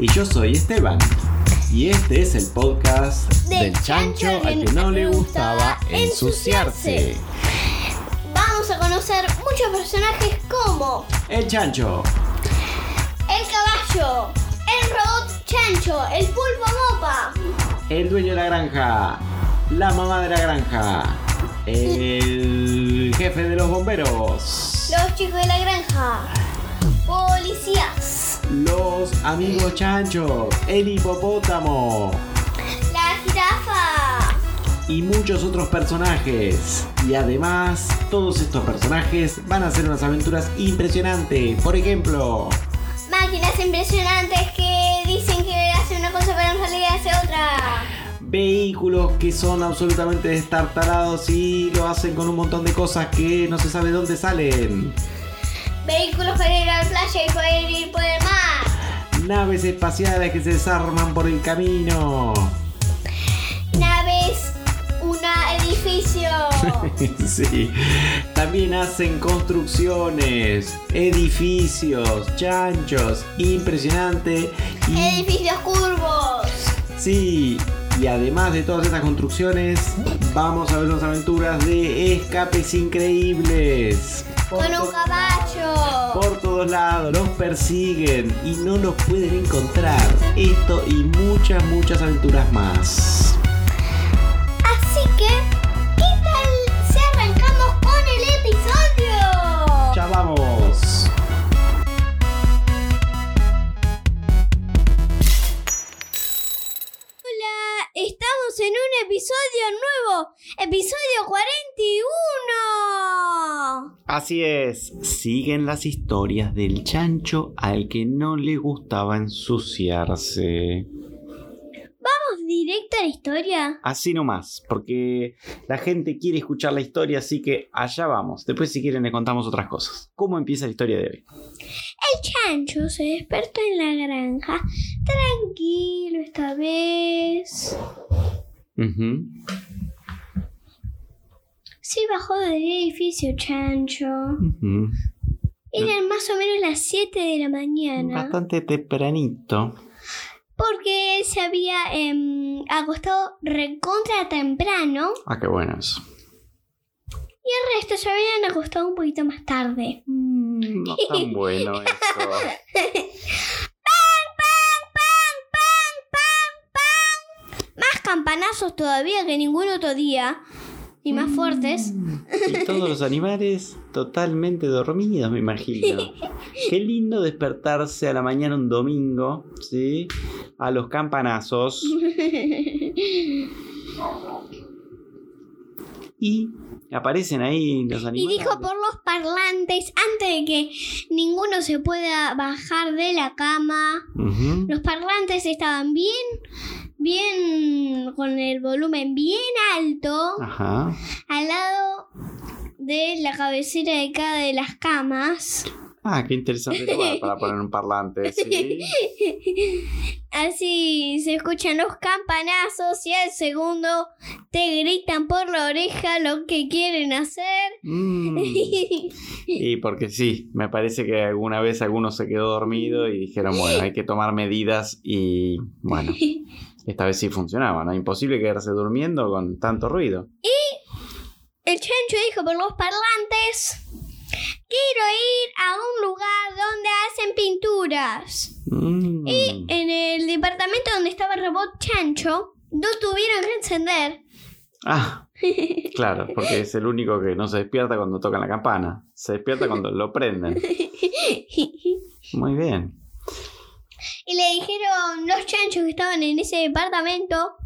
Y yo soy Esteban. Y este es el podcast Del del chancho chancho al que no le gustaba ensuciarse. Vamos a conocer muchos personajes como El chancho, el caballo, el robot chancho, el pulpo mopa, el dueño de la granja, la mamá de la granja, el jefe de los bomberos, los chicos de la granja, policías, los amigos chanchos, el hipopótamo la jirafa, y muchos otros personajes. Y además, todos estos personajes van a hacer unas aventuras impresionantes. Por ejemplo, máquinas impresionantes que dicen que hacen una cosa pero en realidad hace otra. vehículos que son absolutamente destartalados y lo hacen con un montón de cosas que no se sabe dónde salen. Vehículos para ir a la playa y poder ir por el mar. Naves espaciales que se desarman por el camino. Naves, una edificio. sí. También hacen construcciones, edificios, chanchos, impresionante. Y Edificios curvos. sí, y además de todas estas construcciones, vamos a ver unas aventuras de escapes increíbles. Por Con un caballo. Por todos lados, los persiguen y no los pueden encontrar. Esto y muchas, muchas aventuras más. Así que, estamos en un episodio nuevo, episodio 41. Así es, siguen las historias del chancho al que no le gustaba ensuciarse. Vamos directo a la historia. Así nomás, porque la gente quiere escuchar la historia, así que allá vamos. Después si quieren le contamos otras cosas. ¿Cómo empieza la historia de hoy? El chancho se despertó en la granja, tranquilo esta vez. Ujú. Sí bajó del edificio, chancho. Ujú. Eran más o menos las 7 de la mañana. Bastante tempranito. Porque se había em, acostado recontra temprano Ah, qué bueno eso. y el resto se habían acostado un poquito más tarde. Mm, No tan bueno eso. Más campanazos todavía que ningún otro día. Y más fuertes. Y todos los animales totalmente dormidos, me imagino. Qué lindo despertarse a la mañana un domingo, ¿sí? A los campanazos. Y aparecen ahí los Y animales. dijo por los parlantes, antes de que ninguno se pueda bajar de la cama, los parlantes estaban bien, bien, con el volumen bien alto, Ajá. al lado de la cabecera de cada de las camas. Ah, qué interesante lugar para poner un parlante, ¿sí? Así se escuchan los campanazos y al segundo te gritan por la oreja lo que quieren hacer. Mm. Y porque sí, me parece que alguna vez alguno se quedó dormido y dijeron, bueno, hay que tomar medidas y bueno, esta vez sí funcionaba, ¿no? Imposible quedarse durmiendo con tanto ruido. El chancho dijo por los parlantes, quiero ir a un lugar donde hacen pinturas. Mm. Y en el departamento donde estaba el robot chancho, no tuvieron que encender. Ah, claro, porque es el único que no se despierta cuando tocan la campana. Se despierta cuando lo prenden. Muy bien. Y le dijeron los chanchos que estaban en ese departamento,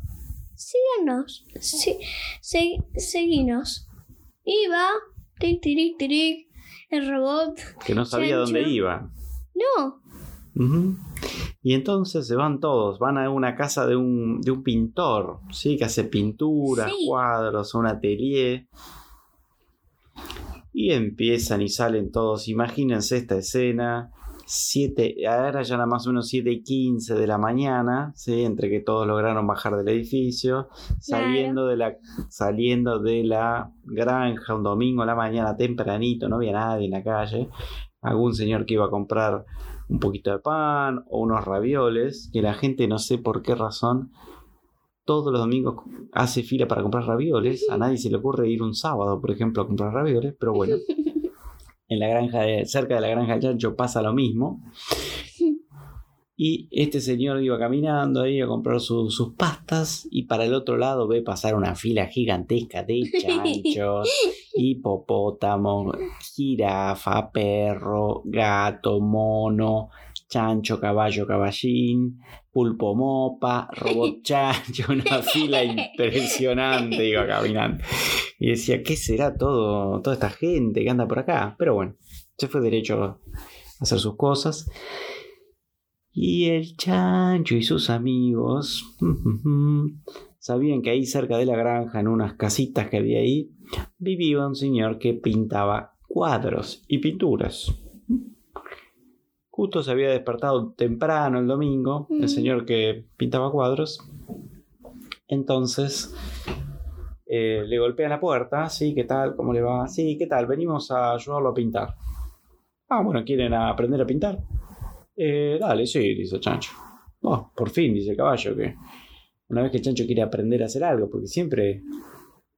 síganos, sí, se- seguinos. Iba, tic, tiric, tiric, el robot. Que no sabía Chancho. dónde iba. No. Y entonces se van todos, van a una casa de un, de un pintor, ¿sí? Que hace pinturas, Sí. cuadros, un atelier. Y empiezan y salen todos. Imagínense esta escena. Siete, ahora ya era más o menos 7 y 15 de la mañana, ¿sí? entre que todos lograron bajar del edificio, saliendo, de la, saliendo de la granja un domingo a la mañana tempranito, no había nadie en la calle, algún señor que iba a comprar un poquito de pan o unos ravioles, que la gente no sé por qué razón todos los domingos hace fila para comprar ravioles. A nadie se le ocurre ir un sábado, por ejemplo, a comprar ravioles, pero bueno. En la granja de, cerca de la granja del chancho pasa lo mismo. Y este señor iba caminando ahí a comprar sus pastas y para el otro lado ve pasar una fila gigantesca de chanchos, hipopótamo, jirafa, perro, gato, mono, chancho, caballo, caballín, pulpo mopa, robot chancho, una fila impresionante iba caminando. Y decía, ¿qué será todo, toda esta gente que anda por acá? Pero bueno, se fue derecho a hacer sus cosas. Y el chancho y sus amigos sabían que ahí cerca de la granja, en unas casitas que había ahí, vivía un señor que pintaba cuadros y pinturas. Justo se había despertado temprano el domingo, el señor que pintaba cuadros. Entonces eh, le golpea la puerta, sí, ¿qué tal? ¿Cómo le va? Sí, ¿qué tal? Venimos a ayudarlo a pintar. Ah, bueno, ¿quieren aprender a pintar? Eh, dale, sí, dice Chancho. Oh, por fin, dice el caballo, que una vez que Chancho quiere aprender a hacer algo, porque siempre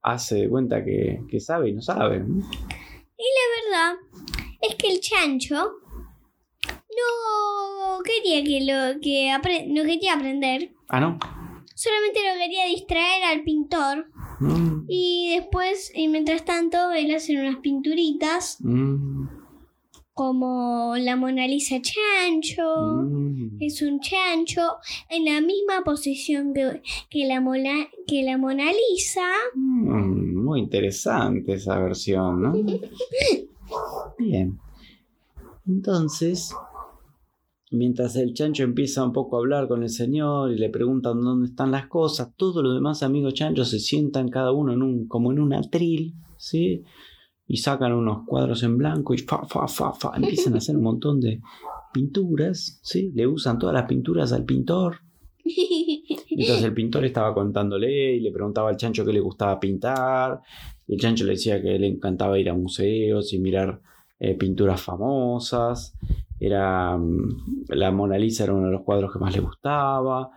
hace de cuenta que, sabe y no sabe. Y la verdad es que el Chancho no quería que lo que no quería aprender. Ah, no. Solamente lo quería distraer al pintor. Mm. Y después, y mientras tanto, él hace unas pinturitas. Mm como la Mona Lisa chancho, mm. es un chancho en la misma posición que, la, Mona, que la Mona Lisa. Muy interesante esa versión, ¿no? Bien. Entonces, mientras el chancho empieza un poco a hablar con el señor y le preguntan dónde están las cosas, todos los demás amigos chanchos se sientan cada uno en un, como en un atril, ¿sí? y sacan unos cuadros en blanco y fa, fa, fa, fa, empiezan a hacer un montón de pinturas, ¿sí? Le usan todas las pinturas al pintor. Entonces el pintor estaba contándole y le preguntaba al chancho qué le gustaba pintar. Y el chancho le decía que le encantaba ir a museos y mirar eh, pinturas famosas. Era mm, la Mona Lisa era uno de los cuadros que más le gustaba.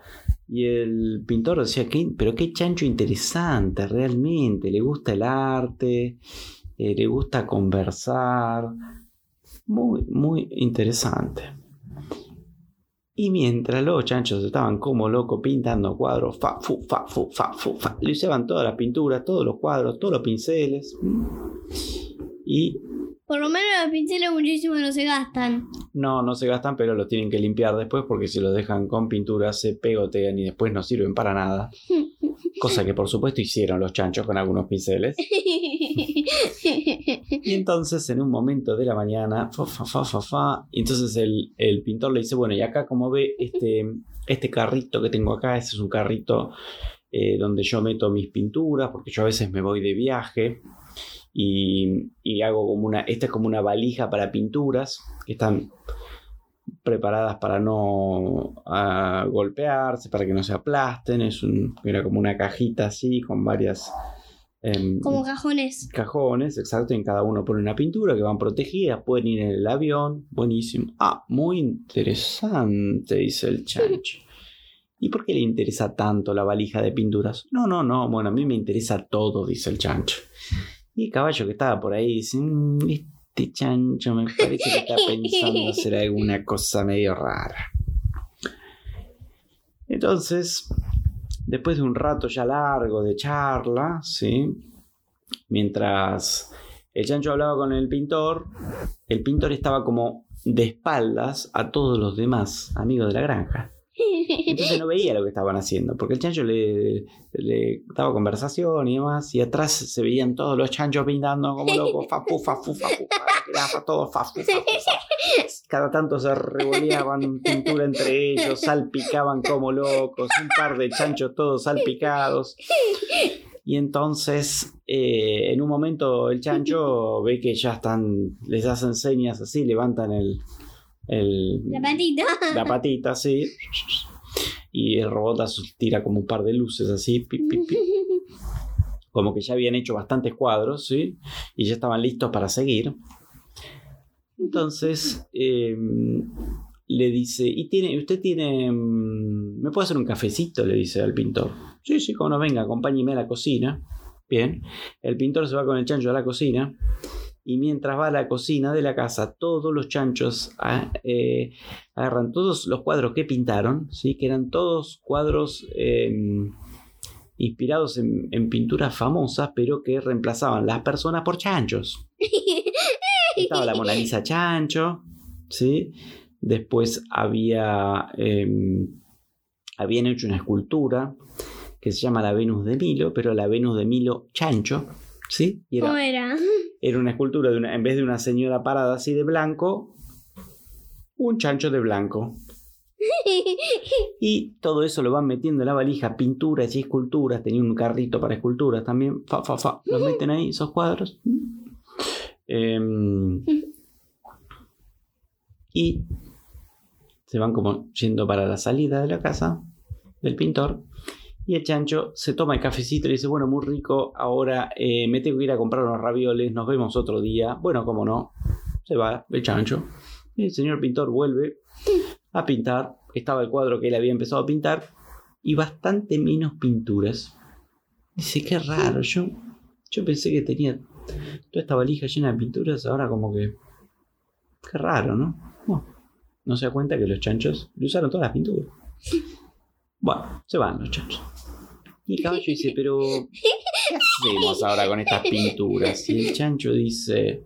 Y el pintor decía, pero qué chancho interesante, realmente, le gusta el arte. Eh, le gusta conversar. Muy, muy interesante. Y mientras los chanchos estaban como locos pintando cuadros, fa, fu, fa, fu, fa, fu, fa, le usaban todas las pinturas, todos los cuadros, todos los pinceles. Y por lo menos los pinceles muchísimo no se gastan. No, no se gastan, pero los tienen que limpiar después porque si los dejan con pintura se pegotean y después no sirven para nada. Cosa que por supuesto hicieron los chanchos con algunos pinceles. y entonces en un momento de la mañana, fa, fa, fa, fa, fa, y entonces el, el, pintor le dice, bueno, y acá como ve este, este carrito que tengo acá, este es un carrito eh, donde yo meto mis pinturas, porque yo a veces me voy de viaje y, hago como una, esta es como una valija para pinturas que están preparadas para no golpearse, para que no se aplasten, es un, era como una cajita así con varias... Em, como cajones. Cajones, exacto, en cada uno pone una pintura que van protegidas, pueden ir en el avión, buenísimo. Ah, muy interesante, dice el chancho. ¿Y por qué le interesa tanto la valija de pinturas? No, no, no, bueno, a mí me interesa todo, dice el chancho. Y el caballo que estaba por ahí dice, mm, este chancho me parece que está pensando hacer alguna cosa medio rara. Entonces, después de un rato ya largo de charla, ¿sí? Mientras el chancho hablaba con el pintor, el pintor estaba como de espaldas a todos los demás amigos de la granja. Entonces no veía lo que estaban haciendo, porque el chancho le, daba conversación y demás, y atrás se veían todos los chanchos pintando como locos, fa, fu, fa, fu, fa, todo fa, fu, fa, Cada tanto se revoleaban pintura entre ellos, salpicaban como locos, un par de chanchos todos salpicados. Y entonces, eh, en un momento, el chancho ve que ya están, les hacen señas así, levantan el, la patita. La patita, sí. Y el robot tira como un par de luces así. Como que ya habían hecho bastantes cuadros, ¿sí? Y ya estaban listos para seguir. Entonces em, le dice, ¿y tiene, usted tiene, mm, me puede hacer un cafecito? Le dice al pintor. Sí, sí, como no venga, acompáñeme a la cocina. Bien, el pintor se va con el chancho a la cocina y mientras va a la cocina de la casa, todos los chanchos ah, eh, agarran todos los cuadros que pintaron, ¿sí? que eran todos cuadros em, inspirados en, en pinturas famosas, pero que reemplazaban las personas por chanchos. Estaba la Mona Lisa Chancho, ¿sí? Después había, em, habían hecho una escultura que se llama la Venus de Milo, pero la Venus de Milo Chancho, ¿sí? Y ¿Cómo era, era? una escultura de una, en vez de una señora parada así de blanco, un chancho de blanco. Y todo eso lo van metiendo en la valija, pinturas y esculturas. Tenía un carrito para esculturas también. Fa, fa, fa. Los meten ahí, esos cuadros. Em, y se van como yendo para la salida de la casa del pintor. Y el chancho se toma el cafecito y dice, bueno, muy rico, ahora eh, me tengo que ir a comprar unos ravioles, nos vemos otro día. Bueno, como no, se va el chancho. El señor pintor vuelve a pintar. Estaba el cuadro que él había empezado a pintar y bastante menos pinturas. Dice, qué raro, yo, yo pensé que tenía toda esta valija llena de pinturas, ahora como que... Qué raro, ¿no? No, no se da cuenta que los chanchos le usaron todas las pinturas. Bueno, se van los chanchos. Y el caballo dice, pero ¿qué hacemos ahora con estas pinturas? Y el chancho dice,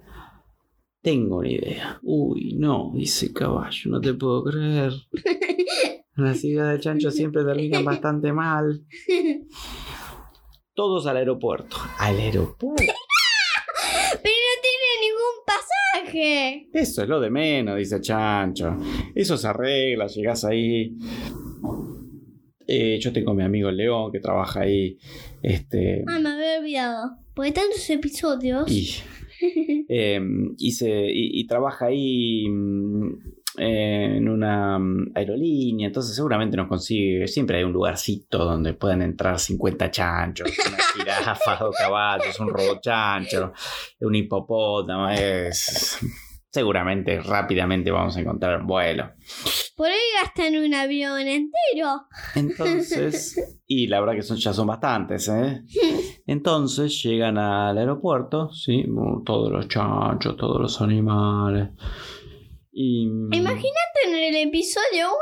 tengo una idea. Uy, no, dice el caballo, no te puedo creer. Las ideas del chancho siempre terminan bastante mal. Todos al aeropuerto. Al aeropuerto. Pero no tiene ningún pasaje. Eso es lo de menos, dice el chancho. Eso se arregla, llegás ahí. Eh, yo tengo a mi amigo León que trabaja ahí. Este. Ah, me había olvidado. Porque tantos episodios. Y, eh, y, se- y- y trabaja ahí mm, eh, en una mm, aerolínea, entonces seguramente nos consigue, siempre hay un lugarcito donde puedan entrar 50 chanchos, una jirafa, dos caballos, un robot chancho, un hipopótamo, es- seguramente rápidamente vamos a encontrar un vuelo. Por ahí gastan un avión entero. Entonces, y la verdad que son, ya son bastantes, ¿eh? Entonces llegan al aeropuerto, ¿sí? Todos los chanchos, todos los animales. Y. Imagínate en el episodio 1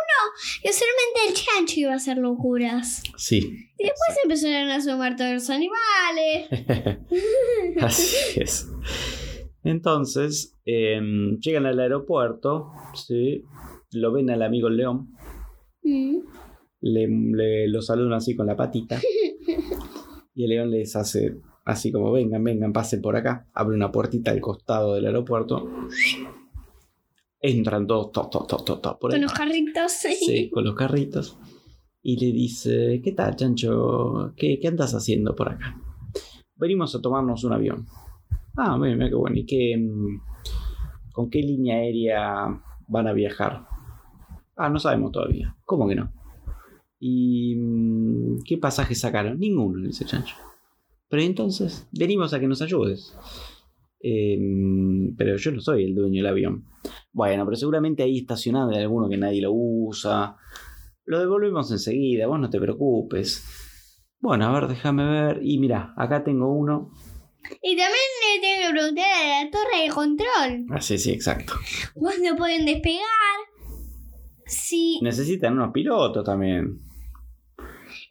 que solamente el chancho iba a hacer locuras. Sí. Y después empezaron a sumar todos los animales. Así es. Entonces, em, llegan al aeropuerto, ¿sí? Lo ven al amigo león, Mm. le, le- lo saludan así con la patita. Y el león les hace así como, vengan, vengan, pasen por acá. Abre una puertita al costado del aeropuerto. Entran todos por ahí. Con los carritos. Sí, con los carritos. Y le dice, ¿qué tal, Chancho? ¿Qué, qué andas haciendo por acá? Venimos a tomarnos un avión. Ah, mira, mira qué bueno. ¿Y qué, mm, con qué línea aérea van a viajar? Ah, no sabemos todavía. ¿Cómo que no? ¿Y mm, qué pasaje sacaron? Ninguno, dice Chancho. Pero entonces, venimos a que nos ayudes. Em, pero yo no soy el dueño del avión. Bueno, pero seguramente ahí estacionado hay alguno que nadie lo usa. Lo devolvemos enseguida, vos no te preocupes. Bueno, a ver, déjame ver. Y mira, acá tengo uno. Y también le tengo que preguntar a la torre de control. Ah, sí, sí, exacto. ¿Cuándo pueden despegar? Sí. Necesitan unos pilotos también.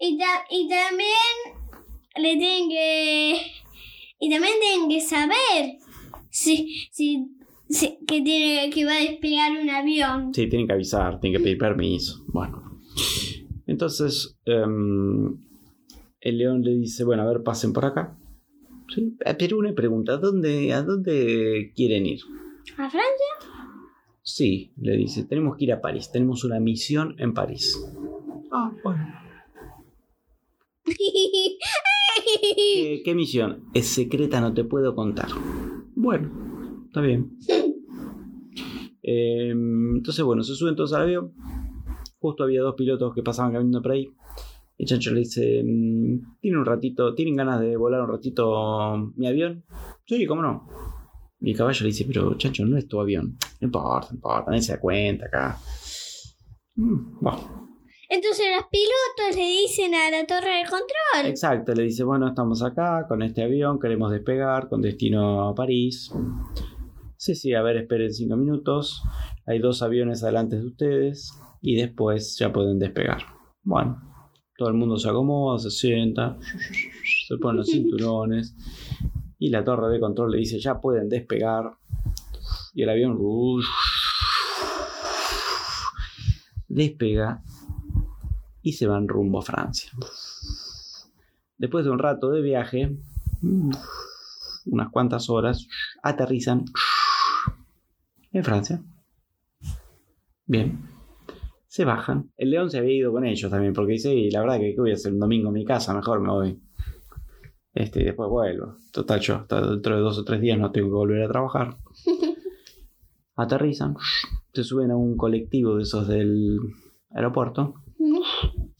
Y, ta- y también le tienen que. Y también tienen que saber si, si, si- que, tiene, que va a despegar un avión. Sí, tienen que avisar, tienen que pedir permiso. Bueno. Entonces, em, el león le dice, bueno, a ver, pasen por acá. ¿Sí? Pero una pregunta, ¿a dónde, ¿a dónde quieren ir? ¿A Francia? Sí, le dice, tenemos que ir a París, tenemos una misión en París. Ah, bueno. ¿Qué, qué misión? Es secreta, no te puedo contar. Bueno, está bien. Eh, entonces, bueno, se suben todos al avión. Justo había dos pilotos que pasaban caminando por ahí. Y Chancho le dice, mm, ¿tienen un ratito, tienen ganas de volar un ratito mi avión? Sí, cómo no. Y el caballo le dice, pero chancho, no es tu avión. No importa, no importa, nadie se da cuenta acá. Mm, bueno, Entonces los pilotos le dicen a la torre de control. exacto, le dice, bueno, estamos acá con este avión, queremos despegar con destino a París. Sí, sí, a ver, esperen cinco minutos. Hay dos aviones delante de ustedes y después ya pueden despegar. Bueno, todo el mundo se acomoda, se sienta, se ponen los cinturones y la torre de control le dice, ya pueden despegar. Y el avión despega y se van rumbo a Francia. Después de un rato de viaje, unas cuantas horas, aterrizan en Francia. Bien. Se bajan. El león se había ido con ellos también, porque dice, "Y la verdad que ¿qué voy a hacer un domingo en mi casa, mejor me voy. Este, y después vuelvo. Total, yo hasta dentro de dos o tres días no tengo que volver a trabajar. Aterrizan, se suben a un colectivo de esos del aeropuerto.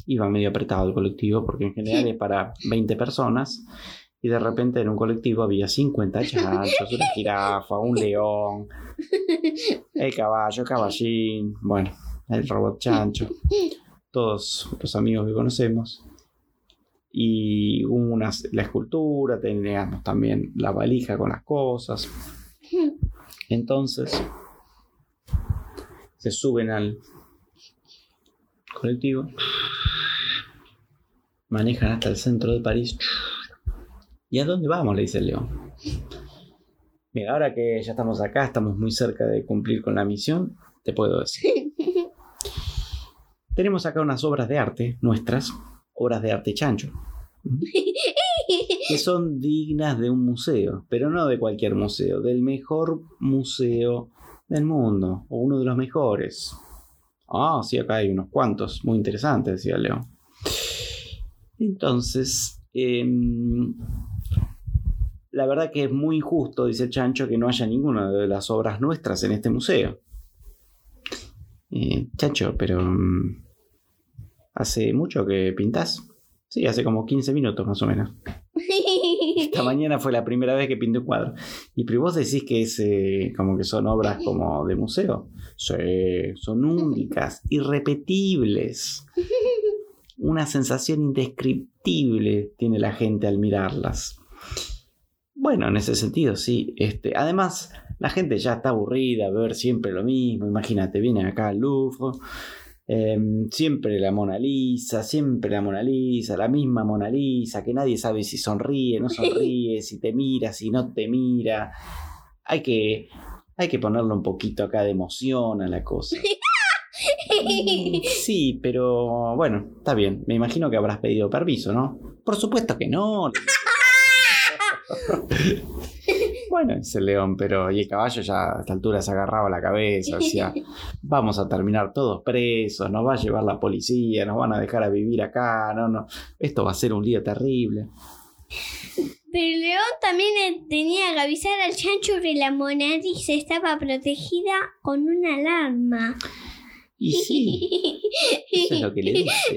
Iba medio apretado el colectivo porque en general es para 20 personas. Y de repente en un colectivo había 50 chanchos, una jirafa, un león, el caballo, el caballín, bueno, el robot chancho, todos los amigos que conocemos. Y una, la escultura, teníamos también la valija con las cosas. Entonces, se suben al colectivo, manejan hasta el centro de París. ¿Y a dónde vamos? le dice el león. Mira, ahora que ya estamos acá, estamos muy cerca de cumplir con la misión, te puedo decir. Tenemos acá unas obras de arte nuestras, obras de arte chancho, que son dignas de un museo, pero no de cualquier museo, del mejor museo del mundo, o uno de los mejores. Ah, sí, acá hay unos cuantos, muy interesantes, decía león. Entonces, em, la verdad que es muy injusto, dice Chancho, que no haya ninguna de las obras nuestras en este museo. Eh, Chancho, pero... ¿Hace mucho que pintás? Sí, hace como 15 minutos más o menos. Esta mañana fue la primera vez que pinté un cuadro. Y pero vos decís que es eh, como que son obras como de museo. Sí, son únicas, irrepetibles. Una sensación indescriptible tiene la gente al mirarlas. Bueno, en ese sentido, sí. Este, además, la gente ya está aburrida de ver siempre lo mismo. Imagínate, vienen acá al Louvre. Eh, siempre la Mona Lisa, siempre la Mona Lisa, la misma Mona Lisa, que nadie sabe si sonríe, no sonríe, si te mira, si no te mira. Hay que, hay que ponerle un poquito acá de emoción a la cosa. Mm, Sí, pero bueno, está bien. Me imagino que habrás pedido permiso, ¿no? Por supuesto que no. Bueno, dice el león, pero y el caballo ya a esta altura se agarraba la cabeza, decía, vamos a terminar todos presos, nos va a llevar la policía, nos van a dejar a vivir acá, no, no, esto va a ser un lío terrible. Pero el león también eh, tenía que avisar al chancho que la Mona Lisa estaba protegida con una alarma. Y sí, eso es lo que le dice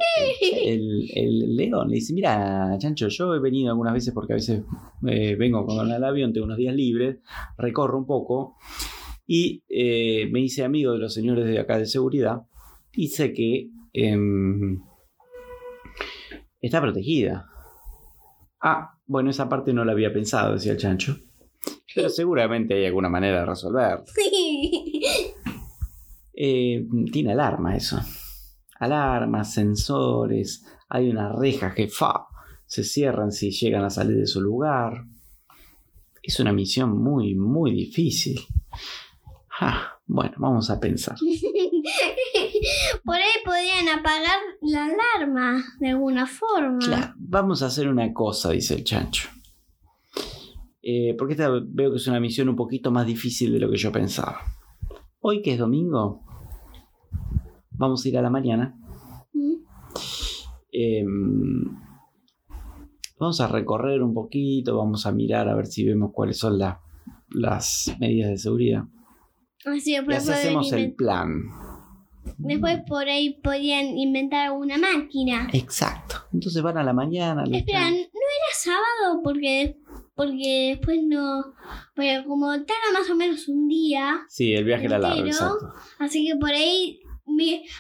el, el león. Le dice, mira, Chancho, yo he venido algunas veces porque a veces eh, vengo con el avión, tengo unos días libres, recorro un poco y eh, me hice amigo de los señores de acá de seguridad y sé que em, está protegida. Ah, bueno, esa parte no la había pensado, decía el Chancho. Pero seguramente hay alguna manera de resolverlo. Eh, tiene alarma eso. Alarmas, sensores, hay unas rejas que fa, se cierran si llegan a salir de su lugar. Es una misión muy, muy difícil. Ah, bueno, vamos a pensar. Por ahí podrían apagar la alarma de alguna forma. Claro, vamos a hacer una cosa, dice el chancho. Eh, porque esta veo que es una misión un poquito más difícil de lo que yo pensaba. Hoy que es domingo, vamos a ir a la mañana. Eh, vamos a recorrer un poquito, vamos a mirar a ver si vemos cuáles son la- las medidas de seguridad. Así Y después, así pueden hacemos el plan. después por ahí podrían inventar alguna máquina. Exacto. Entonces van a la mañana. Espera, ¿no era sábado? Porque porque después no. Pero como tarda más o menos un día, Sí, el viaje era largo, exacto. así que por ahí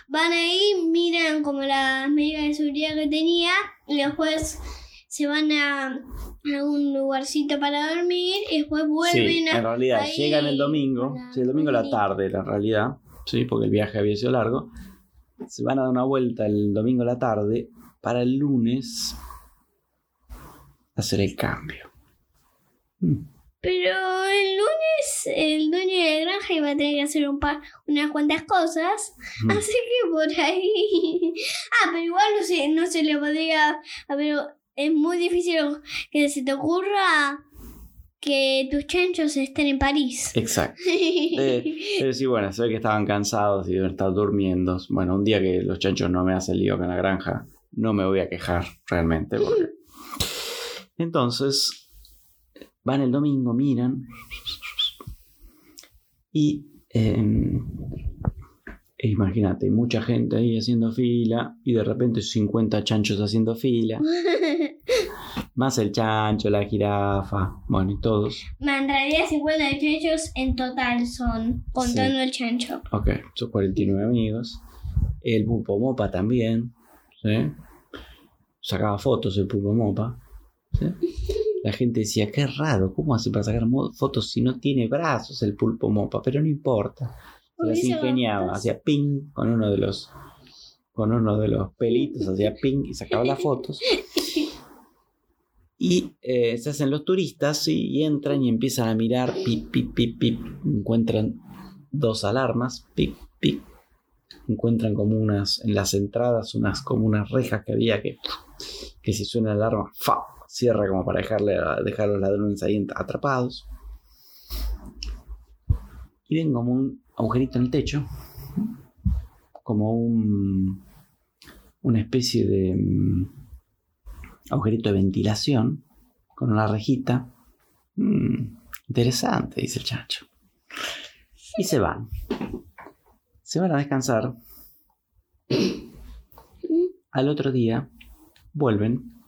van ahí, miran como las medidas de seguridad que tenía y después se van a, algún lugarcito para dormir y después vuelven Sí, a. en realidad ahí llegan el domingo, a la sí, el domingo a la tarde, en realidad, sí, porque el viaje había sido largo. Se van a dar una vuelta el domingo a la tarde para el lunes hacer el cambio. Mm, Pero el lunes el dueño de la granja iba a tener que hacer un par, unas cuantas cosas. Mm. Así que por ahí. Ah, pero igual no se, no se le podría. A ver, es muy difícil que se te ocurra que tus chanchos estén en París. Exacto. Eh, pero sí, bueno, se ve que estaban cansados y deben estar durmiendo. Bueno, un día que los chanchos no me hacen lío con la granja, no me voy a quejar realmente. porque- Entonces, van el domingo, miran. Y em, e imagínate, mucha gente ahí haciendo fila y de repente 50 chanchos haciendo fila. Más el chancho, la jirafa, bueno, y todos. en realidad 50 chanchos en total son, contando el chancho. Ok, son 49 amigos. El Pulpo Mopa también. ¿sí? Sacaba fotos el Pulpo Mopa. ¿sí? La gente decía, qué raro, ¿cómo hace para sacar fotos si no tiene brazos el Pulpo Mopa? Pero no importa. Se las ingeniaba, hacía ping con uno de los con uno de los pelitos, hacía ping y sacaba las fotos. Y eh, se hacen los turistas y entran y empiezan a mirar, pip, pip, pip, pip. Encuentran dos alarmas, pip, pip. Encuentran como unas, en las entradas, unas como unas rejas que había que, que si suena la alarma, ¡fa! Cierra como para dejarle a, dejar a los ladrones ahí atrapados. Y ven como un agujerito en el techo, como un, una especie de mm, agujerito de ventilación con una rejita. Mm, interesante, dice el chancho. Y se van. Se van a descansar. Al otro día vuelven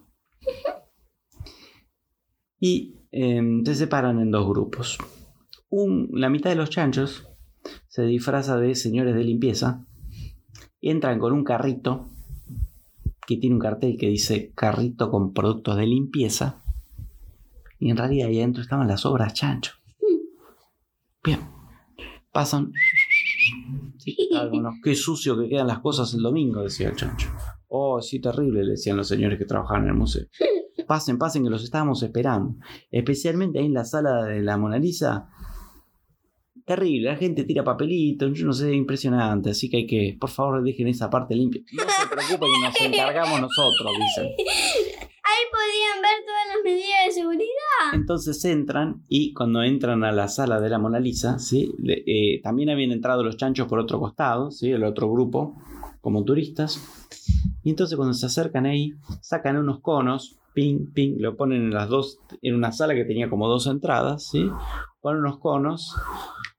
y eh, se separan en dos grupos. La mitad de los chanchos se disfraza de señores de limpieza entran con un carrito que tiene un cartel que dice carrito con productos de limpieza y en realidad ahí adentro estaban las obras chancho. Bien, pasan. Qué sucio que quedan las cosas el domingo, decía el chancho. Oh, sí, terrible, le decían los señores que trabajaban en el museo. Pasen, pasen, que los estábamos esperando. Especialmente ahí en la sala de la Mona Lisa. Terrible, la gente tira papelitos, yo no sé, impresionante. Así que hay que, por favor, dejen esa parte limpia. No se preocupen que nos encargamos nosotros, dicen. Ahí podían ver todas las medidas de seguridad. Entonces entran y cuando entran a la sala de la Mona Lisa, ¿sí? Le- eh, también habían entrado los chanchos por otro costado, ¿sí? el otro grupo, como turistas. Y entonces cuando se acercan ahí, sacan unos conos, ping, ping, lo ponen en las dos, en una sala que tenía como dos entradas, ¿sí? ponen unos conos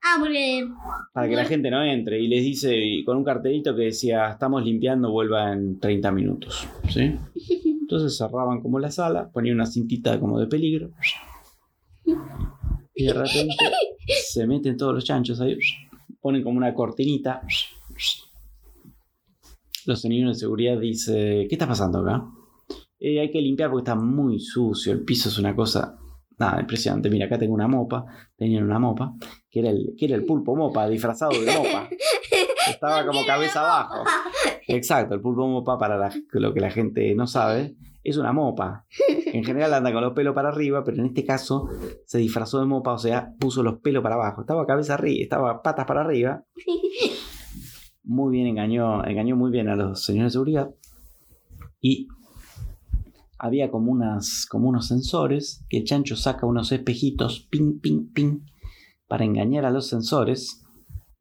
Ah, porque. para que la gente no entre y les dice y con un cartelito que decía estamos limpiando, vuelva en 30 minutos. ¿sí? Entonces cerraban como la sala, ponían una cintita como de peligro y de repente se meten todos los chanchos ahí, ponen como una cortinita. Los señores de seguridad dicen, ¿qué está pasando acá? "Eh, hay que limpiar porque está muy sucio, el piso es una cosa... Nada, impresionante. Mira, acá tengo una mopa. Tenían una mopa. Que era el, que era el pulpo mopa, disfrazado de mopa. Estaba como cabeza abajo. Exacto, el pulpo mopa, para la- lo que la gente no sabe, es una mopa. En general anda con los pelos para arriba, pero en este caso se disfrazó de mopa, o sea, puso los pelos para abajo. Estaba cabeza arriba, estaba patas para arriba. Muy bien, engañó, engañó muy bien a los señores de seguridad. Y había como, unas, como unos sensores que el chancho saca unos espejitos, ping, ping, ping, para engañar a los sensores.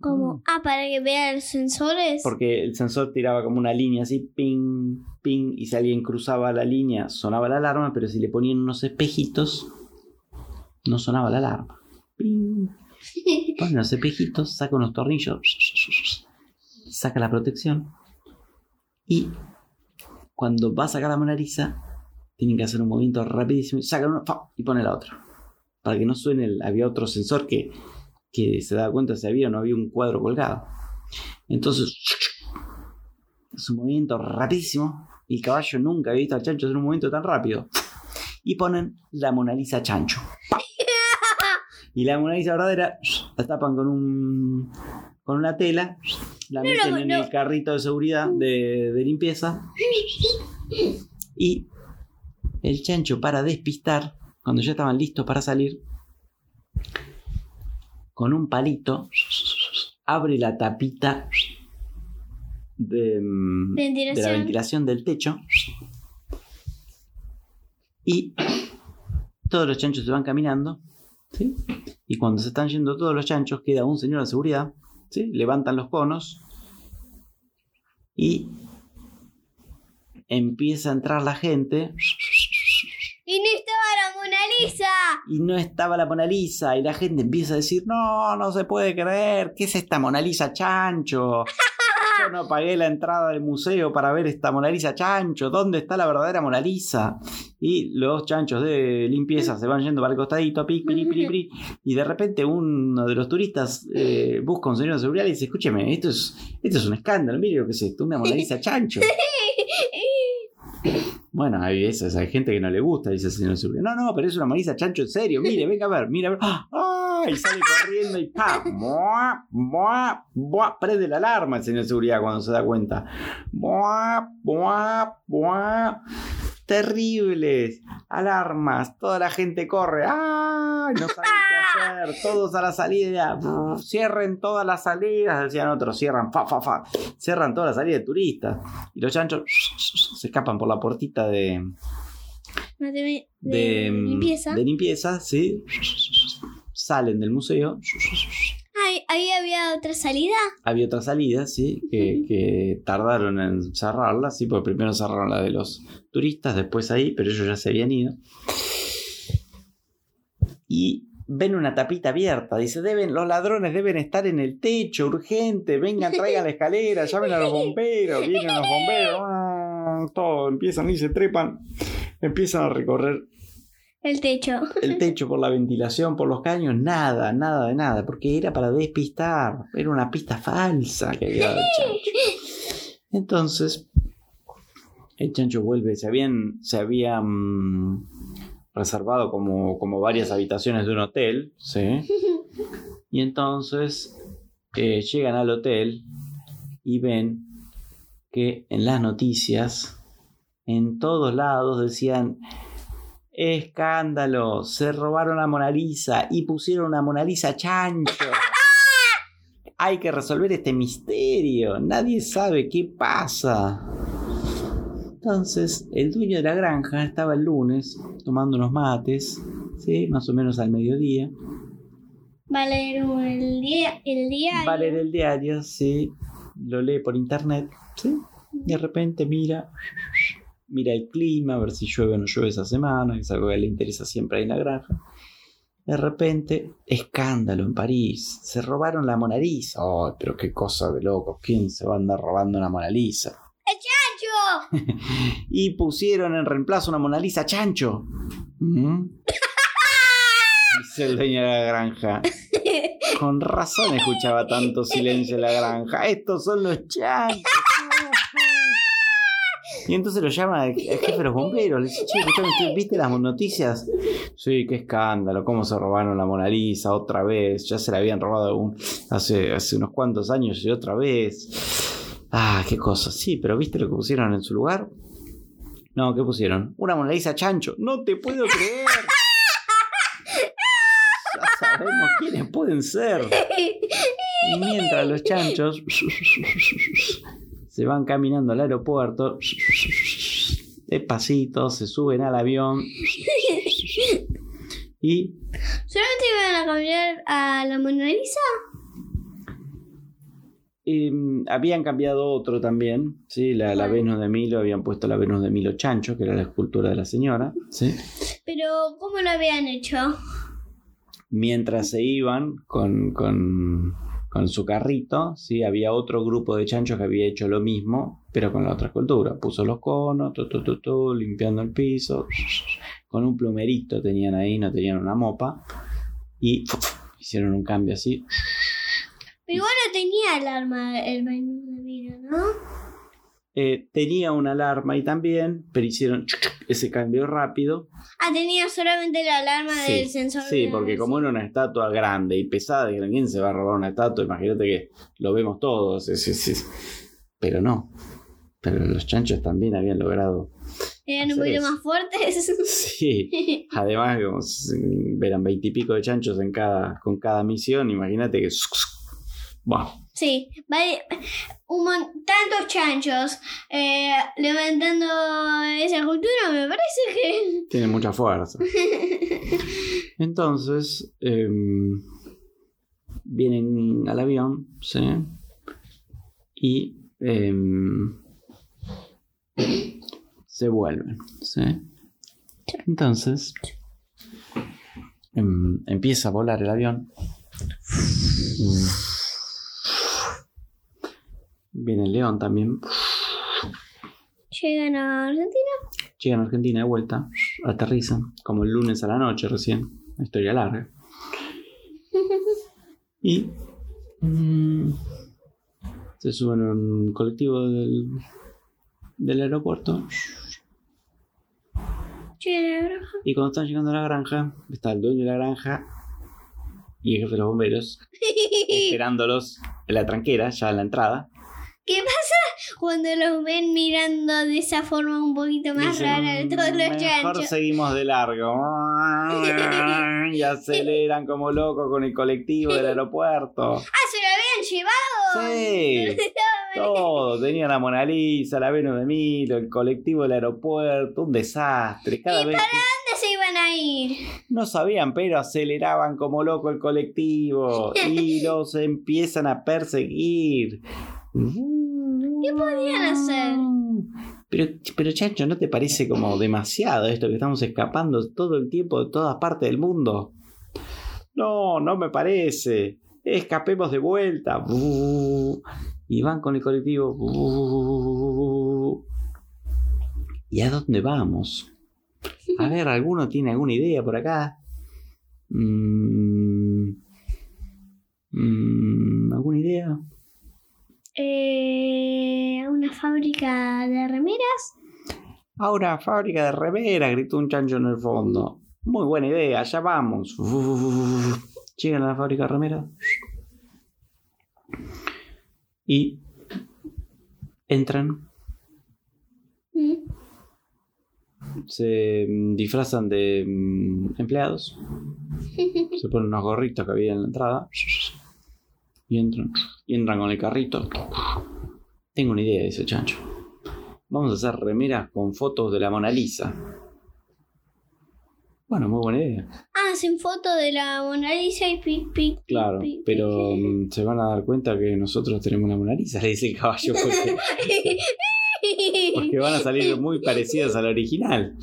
Como. Ah, para que vean los sensores. Porque el sensor tiraba como una línea así, ping, ping, y si alguien cruzaba la línea sonaba la alarma, pero si le ponían unos espejitos, no sonaba la alarma. Ping. Pone los espejitos, saca unos tornillos, saca la protección, y cuando va a sacar la Mona Lisa, tienen que hacer un movimiento rapidísimo, sacan uno ¡fa! y ponen la otra. Para que no suene, el- había otro sensor que, que se daba cuenta si había o no había un cuadro colgado. Entonces, es un movimiento rapidísimo. Y el caballo nunca había visto al chancho hacer un movimiento tan rápido. Y ponen la Mona Lisa chancho. Y la Mona Lisa verdadera la tapan con un con una tela, la No, meten no, en el carrito de seguridad de, de limpieza y el chancho para despistar, cuando ya estaban listos para salir, con un palito abre la tapita de, mm, de la Ventilación. ventilación del techo y todos los chanchos se van caminando ¿sí? y cuando se están yendo todos los chanchos queda un señor de seguridad ¿sí? levantan los conos y empieza a entrar la gente Y no estaba la Mona Lisa. y no estaba la Mona Lisa y la gente empieza a decir no, no se puede creer, ¿qué es esta Mona Lisa chancho? Yo no pagué la entrada del museo para ver esta Mona Lisa chancho, ¿dónde está la verdadera Mona Lisa? Y los chanchos de limpieza se van yendo para el costadito, pic, piri, piri, piri, y de repente uno de los turistas eh, busca a un señor de seguridad y dice, escúcheme, esto es, esto es un escándalo, mire lo que es esto, una Mona Lisa chancho. Bueno, hay veces, hay gente que no le gusta, dice el señor seguridad. No, no, pero es una Marisa Chancho en serio. Mire, venga a ver, mira a ver. ¡Ah! Y sale corriendo y ¡pa! ¡Mua! ¡Mua! ¡Mua! Prende la alarma el señor de seguridad cuando se da cuenta. ¡Mua! ¡Mua! ¡Mua! Terribles. Alarmas. Toda la gente corre. ¡Ah! No saben qué hacer. Todos a la salida. Cierren todas las salidas. Decían otros. Cierran. Fa, fa, fa. Cierran todas las salidas de turistas. Y los chanchos se escapan por la puertita No de, de limpieza. de limpieza, ¿sí? Salen del museo. Ahí había otra salida. Había otra salida, ¿sí? Que, que tardaron en cerrarla, ¿sí? Porque primero cerraron la de los turistas, después ahí, pero ellos ya se habían ido. Y ven una tapita abierta. Dice, deben, los ladrones deben estar en el techo, urgente. Vengan, traigan la escalera, llamen a los bomberos. Vienen los bomberos. ah, Todo, empiezan y se trepan. Empiezan a recorrer El techo. el techo, por la ventilación, por los caños, nada, nada de nada, porque era para despistar, era una pista falsa que había dado el. Entonces, el chancho vuelve, se habían, se habían reservado como, como varias habitaciones de un hotel, ¿sí? Y entonces eh, llegan al hotel y ven que en las noticias, en todos lados decían, escándalo, se robaron la Mona Lisa y pusieron una Mona Lisa chancho. Hay que resolver este misterio, nadie sabe qué pasa. Entonces, el dueño de la granja estaba el lunes tomando unos mates, ¿sí? más o menos al mediodía. Va a leer el día. El día. Va a leer el diario, sí. Lo lee por internet, sí. De repente mira, mira el clima, a ver si llueve o no llueve esa semana, es algo que le interesa siempre ahí en la granja. De repente, escándalo en París. Se robaron la Mona Lisa. Ay, pero qué cosa de locos. ¿Quién se va a andar robando una Mona Lisa? ¡Chancho! Y pusieron en reemplazo una Mona Lisa chancho. ¿Mm? Dice el dueño de la granja. Con razón escuchaba tanto silencio en la granja. Estos son los chanchos. Y entonces lo llama al jefe de los bomberos. Le dice, che, escuchame, ¿tú ¿viste las noticias? Sí, qué escándalo. ¿Cómo se robaron la Mona Lisa otra vez? Ya se la habían robado un- hace, hace unos cuantos años y otra vez. Ah, qué cosa. Sí, pero ¿viste lo que pusieron en su lugar? No, ¿qué pusieron? Una Mona Lisa chancho. No te puedo creer. Ya sabemos quiénes pueden ser. Y mientras los chanchos se van caminando al aeropuerto, despacito, se suben al avión y ¿Solamente iban a cambiar a la Mona Lisa? eh, habían cambiado otro también, ¿sí? la, la ¿Cuál? Venus de Milo, habían puesto la Venus de Milo Chancho, que era la escultura de la señora. ¿sí? Pero, ¿cómo lo habían hecho? Mientras se iban con, con, con su carrito, ¿sí? había otro grupo de chanchos que había hecho lo mismo, pero con la otra escultura. Puso los conos, tu, tu, tu, tu, limpiando el piso, con un plumerito tenían ahí, no tenían una mopa, y hicieron un cambio así. Pero igual no tenía alarma el baño de vidrio, ¿no? Eh, tenía una alarma y también, pero hicieron ese cambio rápido. Ah, tenía solamente la alarma del sensor. Sí, de- porque como era una estatua grande y pesada, dijeron, ¿quién se va a robar una estatua? Imagínate que lo vemos todos. es- es- es- Pero no. Pero los chanchos también habían logrado. Eran un poquito eso. más fuertes. Sí. Además, como eran veintipico de chanchos en cada, con cada misión, imagínate que. Bueno, Sí, vale, un tantos chanchos eh, levantando esa cultura, me parece que... tiene mucha fuerza. Entonces, em, vienen al avión, ¿sí? Y em, se vuelven, ¿sí? Entonces, em, empieza a volar el avión. Viene el león también. Llegan a Argentina. Llegan a Argentina de vuelta, aterrizan, como el lunes a la noche recién, una historia larga. Y mm, se suben a un colectivo del, del aeropuerto. Llegan a la granja. Y cuando están llegando a la granja, está el dueño de la granja y el jefe de los bomberos esperándolos en la tranquera, ya en la entrada. ¿Qué pasa cuando los ven mirando de esa forma un poquito más Dicen, rara de todos los Mejor chanchos? seguimos de largo. Y aceleran como locos con el colectivo del aeropuerto. ¡Ah, se lo habían llevado! Sí, todo. Tenía la Mona Lisa, la Venus de Milo, el colectivo del aeropuerto, un desastre. Cada vez que ¿Dónde se iban a ir? no sabían, pero aceleraban como loco el colectivo y los empiezan a perseguir. ¿Qué podían hacer? Pero, pero Chancho, ¿no te parece como demasiado esto que estamos escapando todo el tiempo de todas partes del mundo? No, no me parece. Escapemos de vuelta. Y van con el colectivo. ¿Y a dónde vamos? A ver, ¿alguno tiene alguna idea por acá? Mm. Mm, ¿Alguna idea? Eh, a una fábrica de remeras. Ahora, fábrica de remeras, gritó un chancho en el fondo. Muy buena idea, allá vamos. Llegan a la fábrica de remeras. Y entran, Mm. se disfrazan de mm, empleados, se ponen unos gorritos que había en la entrada y entran. Y entran con el carrito. Tengo una idea, dice chancho. Vamos a hacer remeras con fotos de la Mona Lisa. Bueno, muy buena idea. Ah, hacen foto de la Mona Lisa y pic, pic, Claro, pic, pero mm, se van a dar cuenta que nosotros tenemos la Mona Lisa, le dice el caballo, porque, porque van a salir muy parecidas a la original.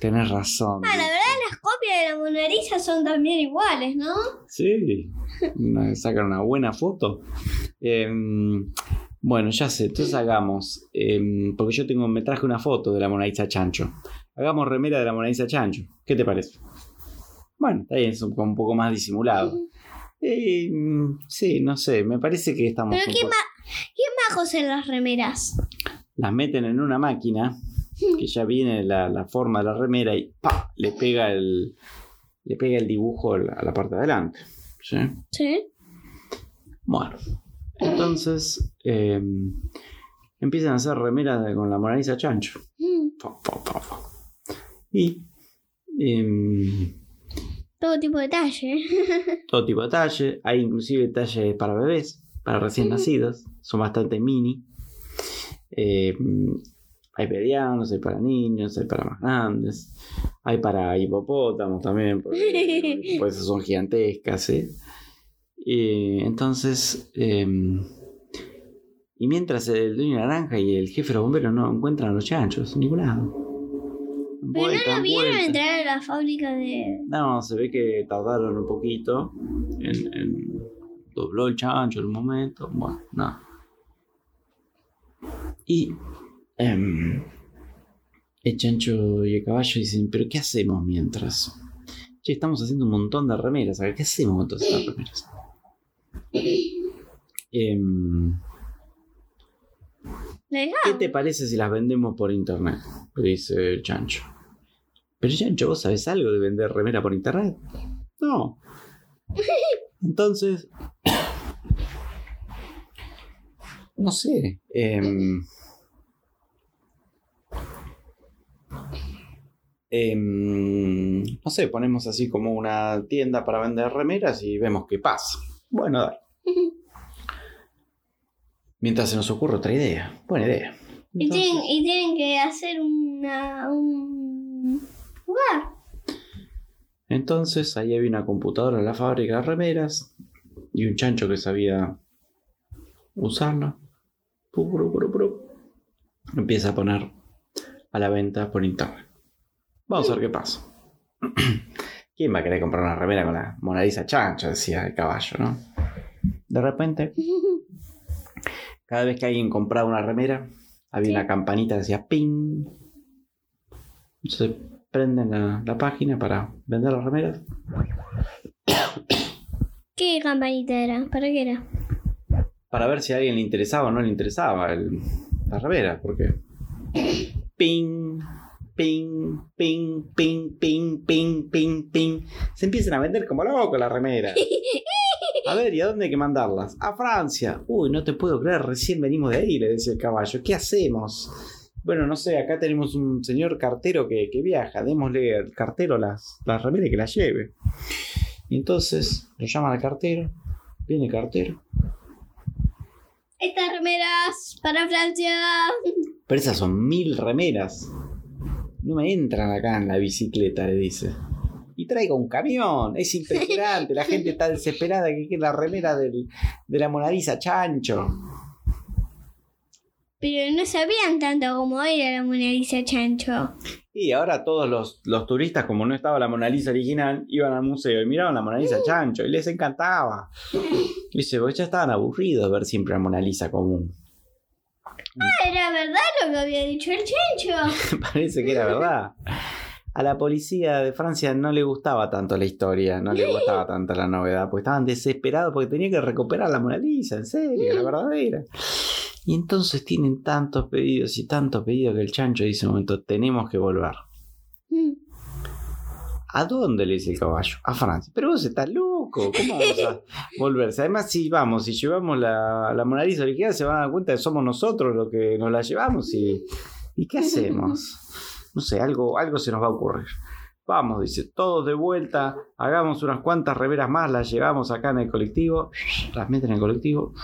Tenés razón. Ah, la verdad las copias de la Mona Lisa son también iguales, ¿no? Sí, una- sacan una buena foto. Em, bueno, ya sé, entonces hagamos, em, porque yo tengo, me traje una foto de la Mona Lisa Chancho. Hagamos remera de la Mona Lisa Chancho. ¿Qué te parece? Bueno, está bien, es un, un poco más disimulado. Eh, mm, sí, no sé, me parece que estamos... Pero un ¿qué, poco- ma ¿qué más cosen las remeras? Las meten en una máquina que ya viene la, la forma de la remera y ¡pa! le pega el, le pega el dibujo a la, a la parte de adelante. ¿Sí? Sí. Bueno, entonces eh, empiezan a hacer remeras con la Mona Lisa Chancho. Mm. Y em, Todo tipo de talle. todo tipo de talle. Hay inclusive talles para bebés, para recién nacidos. Son bastante mini. Eh, hay medianos, hay para niños, hay para más grandes. Hay para hipopótamos también, porque pues son gigantescas. ¿eh? Y entonces, eh, y mientras el dueño naranja y el jefe de los bomberos no encuentran a los chanchos en ningún lado. Pero no lo vieron vuelta. entrar a la fábrica de... No, se ve que tardaron un poquito en, en dobló el chancho en un momento. Bueno, nada. Y em, el chancho y el caballo dicen, pero ¿qué hacemos mientras? Che, estamos haciendo un montón de remeras. ¿Qué hacemos con todas estas remeras? Em, ¿La ¿Qué te parece si las vendemos por internet? Dice el chancho. Pero chancho, ¿vos sabés algo de vender remera por internet? No. Entonces... No sé. em, em, no sé, ponemos así como una tienda para vender remeras y vemos qué pasa. Bueno, dale. Mientras se nos ocurre otra idea. Buena idea. Y tienen, y tienen que hacer una, un lugar. Entonces ahí había una computadora en la fábrica de remeras y un chancho que sabía usarla. Empieza a poner a la venta por internet. Vamos a ver qué pasa. ¿Quién va a querer comprar una remera con la Mona Lisa chancho? Decía el caballo, ¿no? De repente, cada vez que alguien compraba una remera, había Sí. una campanita que decía ping. Entonces prenden la, la página para vender las remeras. ¿Qué campanita era? ¿Para qué era? Para ver si a alguien le interesaba o no le interesaba el- la remera. Porque. Ping, ping, ping, ping, ping, ping, ping, ping. Se empiezan a vender como locos las remeras. A ver, ¿y a dónde hay que mandarlas? A Francia. Uy, no te puedo creer, recién venimos de ahí, le decía el caballo. ¿Qué hacemos? Bueno, no sé, acá tenemos un señor cartero que, que viaja. Démosle al cartero las, las remeras y que las lleve. Y entonces lo llaman al cartero. Viene el cartero. Estas remeras para Francia. Pero esas son mil remeras. No me entran acá en la bicicleta, le dice. Y traigo un camión. Es impresionante. La gente está desesperada que quiere la remera del- de la Mona Lisa Chancho. Pero no sabían tanto como era la Mona Lisa Chancho. Y ahora todos los, los turistas, como no estaba la Mona Lisa original, iban al museo y miraban la Mona Lisa Chancho y les encantaba. Y dice, pues ya estaban aburridos de ver siempre la Mona Lisa común. Era verdad lo que había dicho el Chancho. Parece que era verdad. A la policía de Francia no le gustaba tanto la historia, no le gustaba tanto la novedad, porque estaban desesperados porque tenía que recuperar la Mona Lisa, en serio, la verdadera. Y entonces tienen tantos pedidos y tantos pedidos que el chancho dice un momento, tenemos que volver. Mm. ¿A dónde le dice el caballo? A Francia. Pero vos estás loco, ¿cómo vamos a volverse? Además, si vamos, si llevamos la, la Mona Lisa original, se van a dar cuenta que somos nosotros los que nos la llevamos y, ¿y qué hacemos? No sé, algo, algo se nos va a ocurrir. Vamos, dice, todos de vuelta, hagamos unas cuantas reveras más, las llevamos acá en el colectivo, las meten en el colectivo.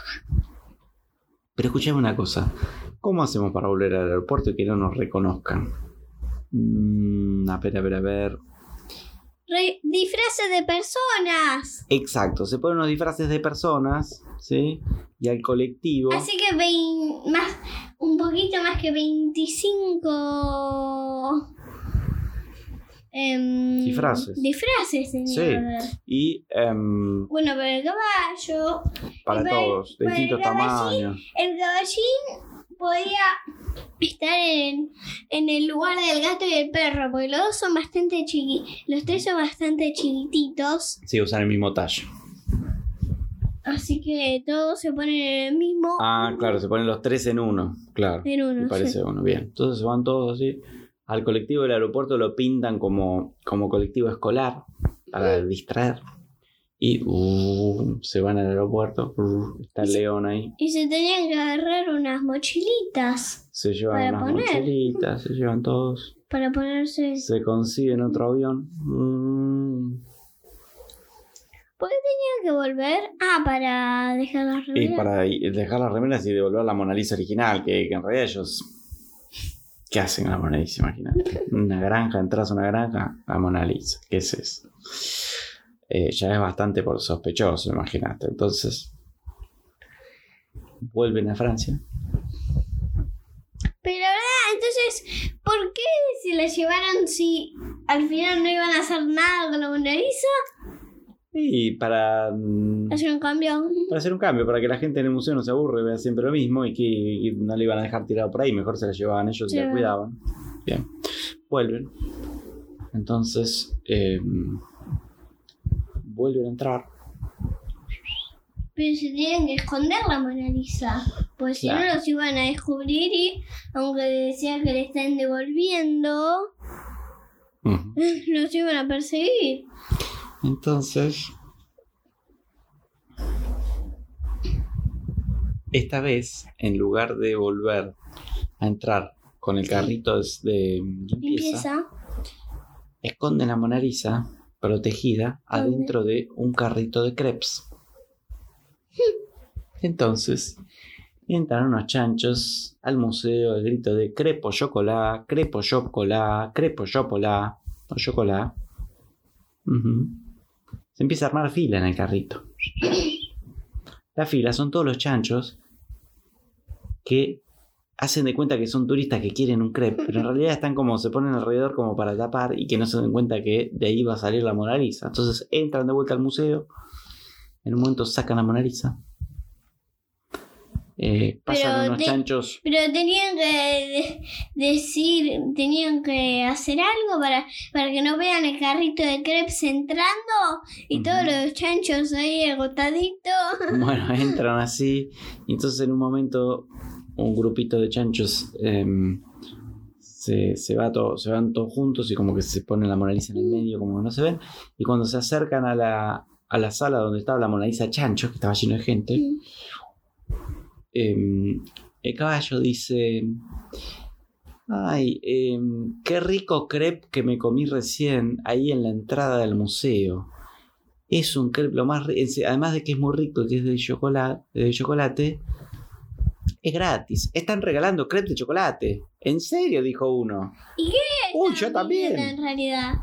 Pero escuchame una cosa, ¿cómo hacemos para volver al aeropuerto y que no nos reconozcan? Mm, a ver, a ver, a ver. Re- disfraces de personas. Exacto, se ponen unos disfraces de personas, ¿sí? Y al colectivo. Así que más, un poquito más que 25 em, Disfraces. Disfraces, señor. Y em, Bueno, para el caballo, para para- todos, de distintos caballín. tamaños. el caballín podía estar en, en el lugar del gato y el perro, porque los dos son bastante chiquitos. Los tres son bastante chiquititos, Sí, usan el mismo tallo. así que todos se ponen en el mismo. Ah, claro, se ponen los tres en uno, claro. En uno, Me parece sí. uno, bien. Entonces se van todos así. Al colectivo del aeropuerto lo pintan como, como colectivo escolar para distraer. Y uh, se van al aeropuerto. uh, está el león ahí. Y se tenían que agarrar unas mochilitas Se llevan Para unas poner. mochilitas, se llevan todos. para ponerse. Se consiguen otro avión. Mm, ¿Por qué tenían que volver? Ah, para dejar las Y remeras. para i- dejar las remeras y devolver la Mona Lisa original, que, que en realidad ellos. ¿Qué hacen la Mona Lisa? Imagínate. Una granja, entras a una granja, la Mona Lisa. ¿Qué es eso? Eh, ya es bastante por sospechoso, imagínate. Entonces. Vuelven a Francia. Pero verdad, entonces, ¿por qué se la llevaron si al final no iban a hacer nada con la Mona Lisa? Y para, mm, Hacer un cambio. para hacer un cambio, para que la gente en el museo no se aburre, vea siempre lo mismo y que y no le iban a dejar tirado por ahí, mejor se la llevaban ellos y Sí. la cuidaban. Bien, vuelven. Entonces, eh, vuelven a entrar. Pero se tienen que esconder la Mona Lisa. Pues si no los iban a descubrir y aunque decía que le están devolviendo, los iban a perseguir. Entonces, esta vez, en lugar de volver a entrar con el carrito de, limpieza, esconden la Mona Lisa protegida adentro de un carrito de crepes. Entonces, entran unos chanchos al museo al grito de crepo chocolá, crepo chocolá, crepo chocolá, o chocolá. Se empieza a armar fila en el carrito. La fila son todos los chanchos que hacen de cuenta que son turistas que quieren un crepe, pero en realidad están como, se ponen alrededor como para tapar y que no se den cuenta que de ahí va a salir la Mona Lisa. Entonces entran de vuelta al museo, en un momento sacan la Mona Lisa, eh, pasan Pero unos chanchos, Pero tenían que de- decir, tenían que hacer algo para, para que no vean el carrito de crepes entrando y todos los chanchos ahí agotaditos. bueno, entran así, y entonces en un momento un grupito de chanchos em, se, se, va todo, se van todos juntos y como que se pone la Mona Lisa en el medio, como que no se ven, y cuando se acercan a la, a la sala donde estaba la Mona Lisa Chancho, que estaba lleno de gente, em, el caballo dice, ay, em, qué rico crepe que me comí recién ahí en la entrada del museo. Es un crepe lo más además de que es muy rico y que es de chocolate, de chocolate, es gratis. Están regalando crepe de chocolate. ¿En serio? dijo uno. ¿Y qué Uy, yo En también. realidad.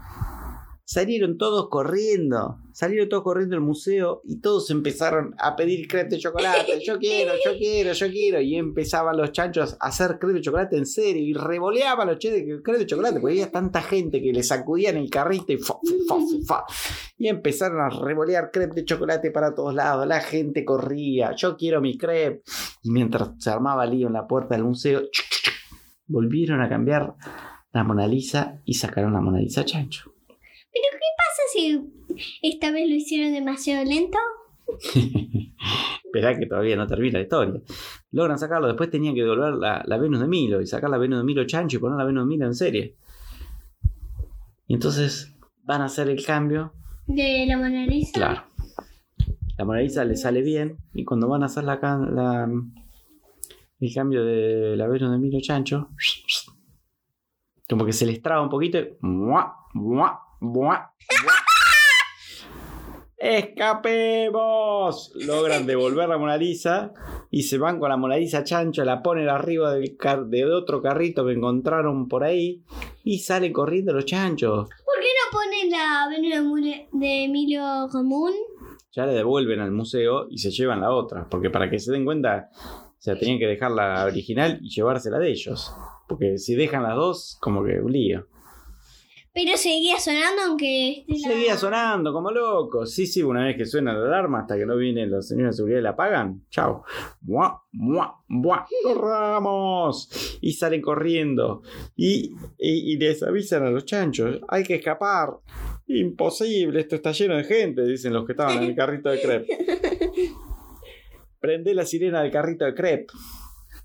Salieron todos corriendo. Salieron todos corriendo del museo y todos empezaron a pedir crepe de chocolate. Yo quiero, yo quiero, yo quiero. Y empezaban los chanchos a hacer crepe de chocolate en serio. Y revoleaban los che de crepe de chocolate. Porque había tanta gente que le sacudían el carrito y. Y empezaron a revolear crepe de chocolate para todos lados. La gente corría. Yo quiero mi crepe. Y mientras se armaba lío en la puerta del museo, volvieron a cambiar la Mona Lisa y sacaron la Mona Lisa chancho. ¿Pero qué pasa si esta vez lo hicieron demasiado lento? Esperá que todavía no termina la historia. Logran sacarlo, después tenían que devolver la, la Venus de Milo y sacar la Venus de Milo chancho y poner la Venus de Milo en serie. Y entonces van a hacer el cambio. De la Mona Lisa. Claro. La Mona Lisa le sale bien y cuando van a hacer la, ca- la- el cambio de la Venus de Milo chancho, como que se les traba un poquito y... ¡mua! ¡mua! ¡mua! ¡mua! ¡Escapemos! Logran devolver la Mona Lisa y se van con la Mona Lisa chancho, la ponen arriba del, car- otro carrito que encontraron por ahí y salen corriendo los chanchos. ¿Por qué no ponen la Venus de Emilio común? ya le devuelven al museo y se llevan la otra. Porque para que se den cuenta, o sea, tenían que dejar la original y llevársela de ellos. Porque si dejan las dos, como que un lío. Pero seguía sonando aunque la- Seguía sonando como loco. Sí, sí, una vez que suena la alarma hasta que no vienen los señores de seguridad y la apagan. Chao. ¡Mua! ¡Mua! ¡Mua! ¡Corramos! Y salen corriendo. Y, y, y les avisan a los chanchos. Hay que escapar. Imposible, esto está lleno de gente, dicen los que estaban en el carrito de crepe. Prende la sirena del carrito de crepe.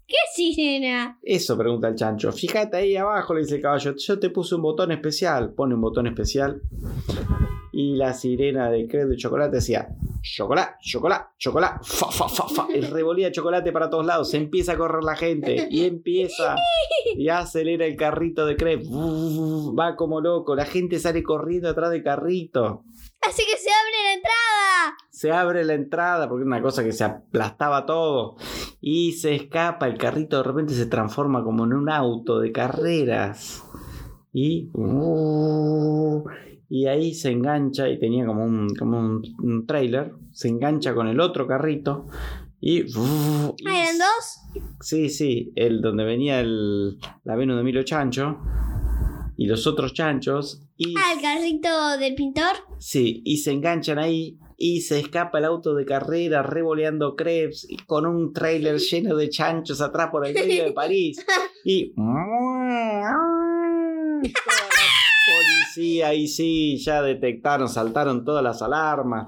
¿Qué sirena? Eso pregunta el chancho. Fíjate ahí abajo, le dice el caballo. Yo te puse un botón especial. Pone un botón especial. Y la sirena de crepe de chocolate decía: Chocolate, chocolate, chocolate. Fa, fa, fa, fa. Y revolía chocolate para todos lados. Se empieza a correr la gente. Y empieza. Y acelera el carrito de crepe. Va como loco. La gente sale corriendo atrás del carrito. Así que se abre la entrada. Se abre la entrada porque era una cosa que se aplastaba todo. Y se escapa. El carrito de repente se transforma como en un auto de carreras. Y. uh, y ahí se engancha y tenía como un, como un, un trailer. Se engancha con el otro carrito. Y. uh, y ¿Ah, ¿Eran dos? Sí, sí, el donde venía el, la Venus de Milo Chancho. Y los otros chanchos y Al carrito del pintor. sí, y se enganchan ahí y se escapa el auto de carrera revoleando crepes y con un trailer lleno de chanchos atrás por el medio de París. Y policía y sí, ya detectaron, saltaron todas las alarmas,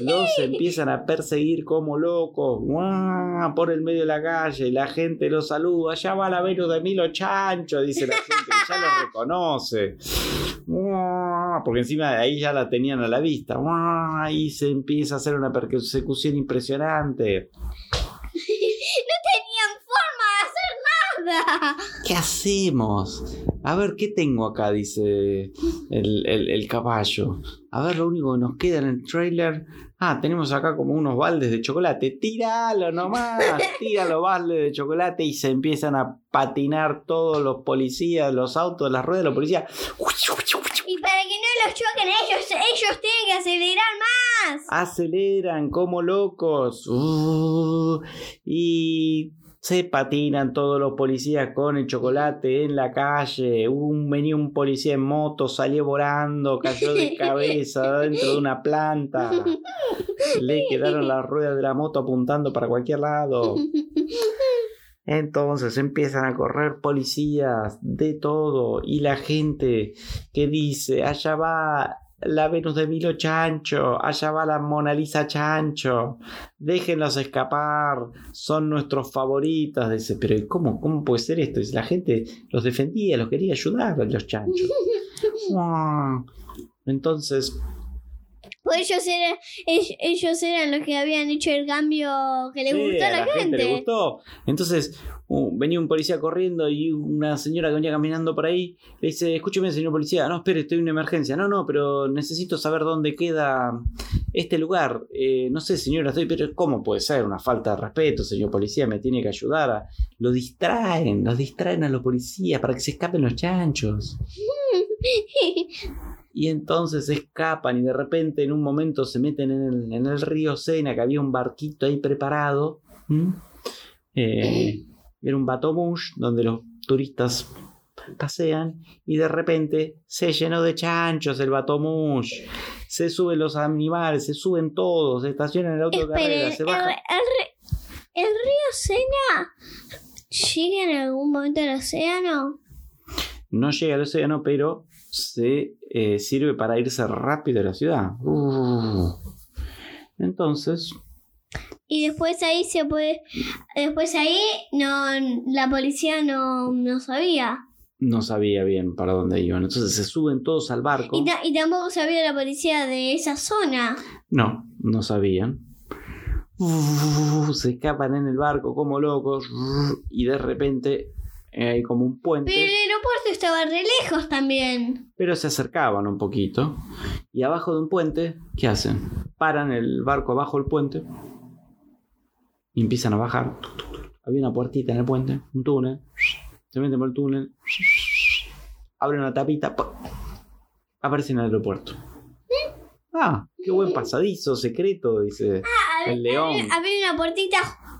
los empiezan a perseguir como locos, ¡guau! por el medio de la calle, la gente los saluda, allá va la Venus de Milo Chancho, dice la gente, ya lo reconoce, ¡guau! porque encima de ahí ya la tenían a la vista, ¡guau! y se empieza a hacer una persecución impresionante. Tenían ¿Qué hacemos? A ver, ¿qué tengo acá? Dice el, el- el caballo. A ver, lo único que nos queda en el trailer. Ah, tenemos acá como unos baldes de chocolate. Tíralo nomás. Tira los baldes de chocolate y se empiezan a patinar todos los policías, los autos, las ruedas de los policías. Y para que no los choquen ellos, ellos tienen que acelerar más. Aceleran como locos. Uh, y se patinan todos los policías con el chocolate en la calle. Un, venía un policía en moto, salió volando, cayó de cabeza dentro de una planta. Le quedaron las ruedas de la moto apuntando para cualquier lado. Entonces empiezan a correr policías de todo y la gente que dice, allá va la Venus de Milo Chancho, allá va la Mona Lisa Chancho, déjenlos escapar, son nuestros favoritos. Dice, pero ¿y ¿cómo, cómo puede ser esto? Dice, la gente los defendía, los quería ayudar los chanchos. Entonces, Pues ellos eran, ellos, eran los que habían hecho el cambio que le Sí, gustó a la, gente. le gustó. Entonces uh, venía un policía corriendo y una señora que venía caminando por ahí le dice, escúcheme señor policía, no, espere, estoy en una emergencia. No, no, pero necesito saber dónde queda este lugar. Eh, no sé señora, estoy, pero ¿cómo puede ser? Una falta de respeto, señor policía, me tiene que ayudar. A... Lo distraen, los distraen a los policías para que se escapen los chanchos. Y entonces escapan y de repente en un momento se meten en el, en el río Sena, que había un barquito ahí preparado. Eh, era un batomouche donde los turistas pasean y de repente se llenó de chanchos el batomouche. Se suben los animales, se suben todos, se estacionan en el auto de Esperen, carrera, el, se el el río Sena llega en algún momento al océano. No llega al océano, pero se eh, sirve para irse rápido a la ciudad. Uh. Entonces, Y después ahí se puede. Después ahí no la policía no, no sabía. no sabía bien para dónde iban. Entonces se suben todos al barco. Y, ta- y tampoco sabía la policía de esa zona. No, no sabían. Uh, se escapan en el barco como locos. Uh, Y de repente eh, hay como un puente. Pero el aeropuerto estaba re lejos también. Pero se acercaban un poquito. Y abajo de un puente, ¿qué hacen? Paran el barco abajo del puente. Y empiezan a bajar. Había una puertita en el puente, un túnel. Se meten por el túnel. Abren una tapita. ¡pum! Aparecen en el aeropuerto. Ah, qué buen pasadizo secreto, dice Ah, el león. Había una puertita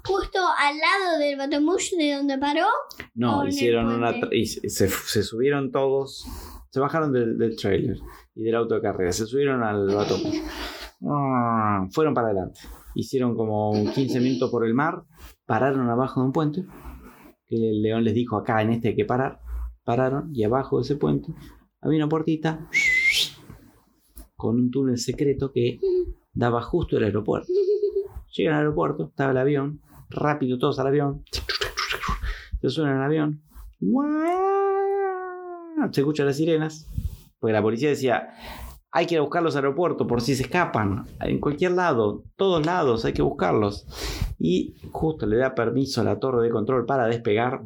justo al lado del Batomush de donde paró. No, hicieron una. y se, subieron todos. Se bajaron del, del trailer y del auto de carrera. Se subieron al bato. Ah, Fueron para adelante. Hicieron como 15 minutos por el mar. Pararon abajo de un puente. Que el león les dijo: Acá en este hay que parar. Pararon y abajo de ese puente había una puertita con un túnel secreto que daba justo al aeropuerto. Llegan al aeropuerto, estaba el avión, rápido todos al avión. Se suben al avión. Se escuchan las sirenas. Porque la policía decía, hay que ir a buscarlos al aeropuerto por si se escapan. En cualquier lado, todos lados, hay que buscarlos. Y justo le da permiso a la torre de control para despegar.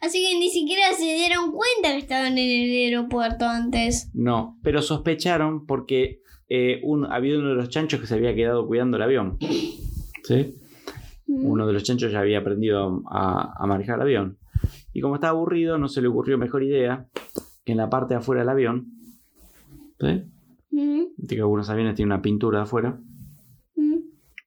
Así que ni siquiera se dieron cuenta que estaban en el aeropuerto antes. No, pero sospecharon porque eh, un, había uno de los chanchos que se había quedado cuidando el avión. ¿Sí? Uno de los chanchos ya había aprendido a, a manejar el avión. Y como estaba aburrido, no se le ocurrió mejor idea que en la parte de afuera del avión. ¿Sí? Mm, que algunos aviones tienen una pintura de afuera. mm.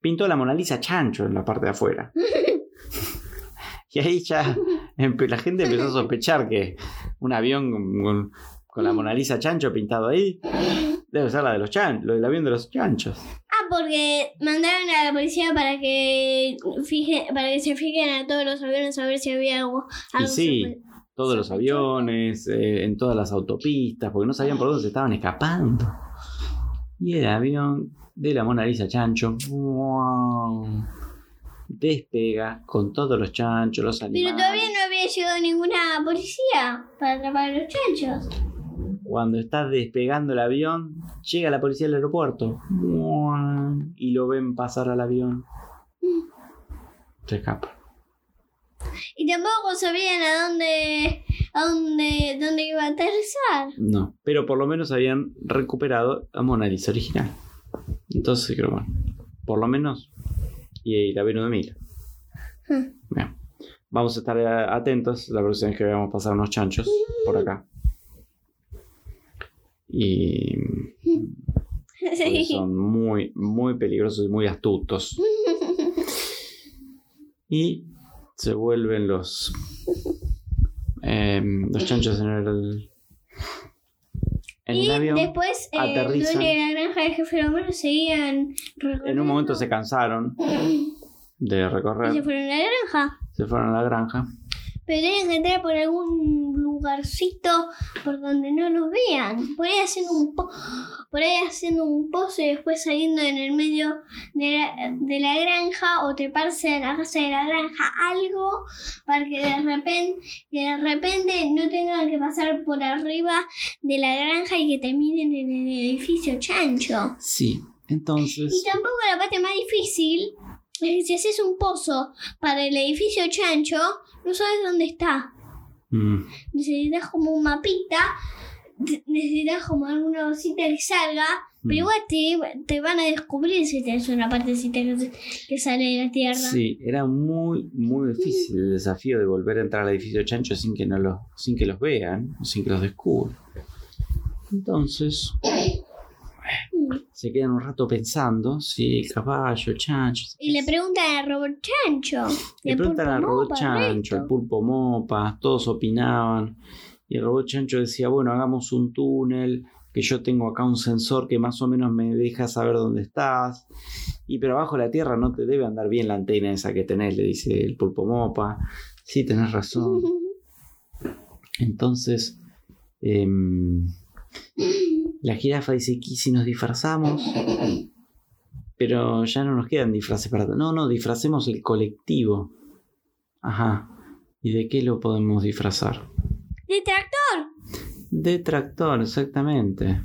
Pintó la Mona Lisa chancho en la parte de afuera. y ahí ya la gente empezó a sospechar que un avión con la Mona Lisa Chancho pintado ahí. Debe ser la de los chanchos, el avión de los chanchos. Porque mandaron a la policía para que fije, para que se fijen a todos los aviones a ver si había algo. Y algo sí, sospe- todos los aviones, eh, en todas las autopistas, porque no sabían por dónde se estaban escapando. Y el avión de la Mona Lisa Chancho ¡guau! despega con todos los chanchos, los animales. Pero todavía no había llegado ninguna policía para atrapar a los chanchos. Cuando está despegando el avión, llega la policía al aeropuerto y lo ven pasar al avión. Se escapa. Y tampoco sabían a dónde, a dónde, dónde iba a aterrizar. No, pero por lo menos habían recuperado a Mona Lisa original. Entonces creo, bueno, por lo menos. Y la Venus de Milo. Hmm. Bien. Vamos a estar atentos la próxima vez que veamos pasar unos chanchos por acá. Y son muy, muy peligrosos y muy astutos. Y se vuelven los em, los chanchos en el en y el avión. después eh, aterrizan. de la granja de jefe Romero seguían En un momento se recorriendo cansaron de y recorrer, se fueron a la granja. se fueron a la granja. Pero tenían que entrar por algún lugarcito por donde no los vean. Por ahí haciendo un po por ahí haciendo un pozo y después saliendo en el medio de la, de la granja o treparse en la casa de la granja, algo para que de repente, que de repente no tengan que pasar por arriba de la granja y que terminen en el edificio chancho. Sí, entonces Y tampoco la parte más difícil es que si haces un pozo para el edificio chancho, no sabes dónde está. Mm, Necesitas como un mapita, necesitas como alguna cosita que salga, pero Mm. igual te, te van a descubrir si tienes una partecita que, que sale de la tierra. Sí, era muy, muy difícil el desafío de volver a entrar al edificio chancho sin que, no los, sin que los vean, sin que los descubran. Entonces. Se quedan un rato pensando, sí, caballo, el chancho. Y le preguntan a Robert Chancho. Le al preguntan al robot mopa, chancho, al pulpo mopa, todos opinaban. Y el robot chancho decía, bueno, hagamos un túnel, que yo tengo acá un sensor que más o menos me deja saber dónde estás. Y pero abajo de la tierra no te debe andar bien la antena esa que tenés, le dice el pulpo mopa. Sí, tenés razón. Entonces, em, la jirafa dice, ¿y si nos disfrazamos? Pero ya no nos quedan disfraces para... No, no, disfracemos el colectivo. Ajá. ¿Y de qué lo podemos disfrazar? De tractor. De tractor, exactamente.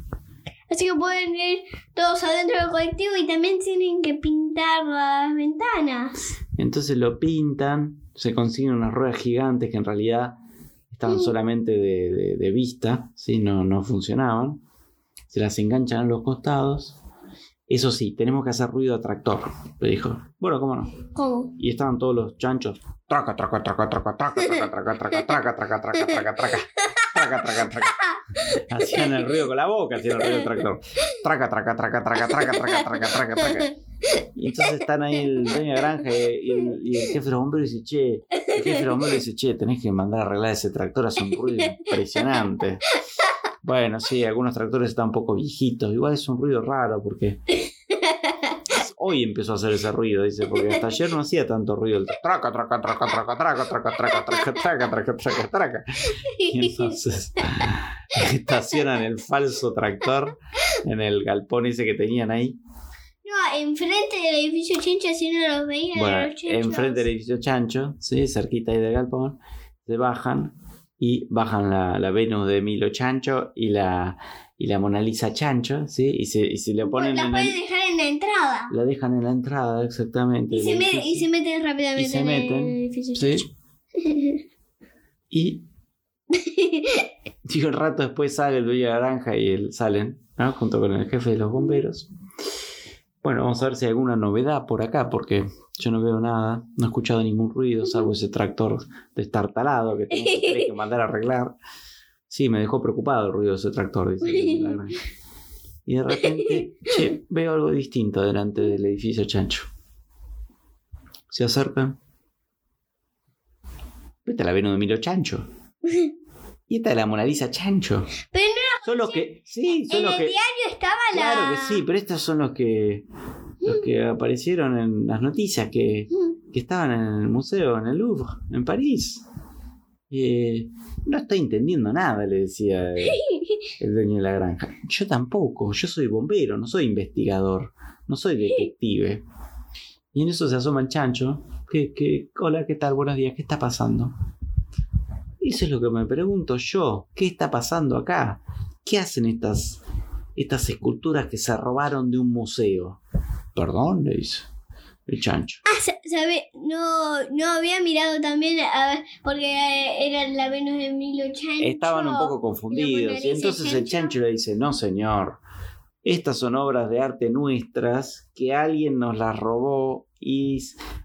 Así que pueden ir todos adentro del colectivo y también tienen que pintar las ventanas. Entonces lo pintan, se consiguen unas ruedas gigantes que en realidad estaban Mm. solamente de, de- de vista, ¿sí? no, no funcionaban. Se las enganchan a los costados. Eso sí, tenemos que hacer ruido a tractor, le dijo. Bueno, cómo no. ¿Cómo? Y estaban todos los chanchos. Traca, traca, traca, traca, traca, traca, traca, traca, traca, traca, traca, traca, traca. Traca, traca, traca. Hacían el ruido con la boca, hacían el ruido del tractor. Traca, traca, traca, traca, traca, traca, traca, traca, traca. Y entonces están ahí el dueño de granja y el, y el jefe de los bomberos dice, che, el jefe de los bomberos dice, che, tenés que mandar a arreglar ese tractor, hace un ruido impresionante. Bueno, sí, algunos tractores están un poco viejitos, igual es un ruido raro porque hoy empezó a hacer ese ruido, dice, porque hasta ayer no hacía tanto ruido. El traca, traca, traca, traca, traca, traca, traca, traca, traca, traca, traca, traca. Y entonces estacionan el falso tractor en el galpón ese que tenían ahí. No, enfrente del edificio Chencho así no los veían a Bueno, enfrente del edificio Chancho, ¿sí? cerquita ahí del galpón, se bajan y bajan la, la Venus de Milo Chancho y la, y la Mona Lisa Chancho, ¿sí? y, se, y se le Pues ponen las en pueden el- dejar en la entrada. la dejan en la entrada, exactamente. Y se, y meten rápidamente Y se en meten, el edificio ¿sí? Y digo, un rato después sale el dueño de la granja y él salen, ¿no? Junto con el jefe de los bomberos. Bueno, vamos a ver si hay alguna novedad por acá, porque yo no veo nada, no he escuchado ningún ruido, salvo ese tractor destartalado que tengo que, que mandar a arreglar. Sí, me dejó preocupado el ruido de ese tractor, dice la. Y de repente, che, veo algo distinto delante del edificio chancho. Se acercan. Vete a la Venus de Milo Chancho. Y esta es la Mona Lisa Chancho. Pero no Son los que. Sí, son en los el que. diario estaba la. Claro que sí, pero estos son los que. Los que aparecieron en las noticias que, Mm. que estaban en el museo, en el Louvre, en París. Eh, no estoy entendiendo nada, le decía el, el dueño de la granja. Yo tampoco, yo soy bombero, no soy investigador, no soy detective. Y en eso se asoma el chancho. Que, que, hola, ¿qué tal? Buenos días, ¿qué está pasando? Eso es lo que me pregunto yo. ¿Qué está pasando acá? ¿Qué hacen estas, estas esculturas que se robaron de un museo? Perdón, le dice el chancho. Ah, sa- sabe, no, no había mirado también, a ver, porque eh, era la Venus de Milo Chancho. Estaban un poco confundidos. Y entonces el Chancho. chancho le dice, no señor, estas son obras de arte nuestras que alguien nos las robó y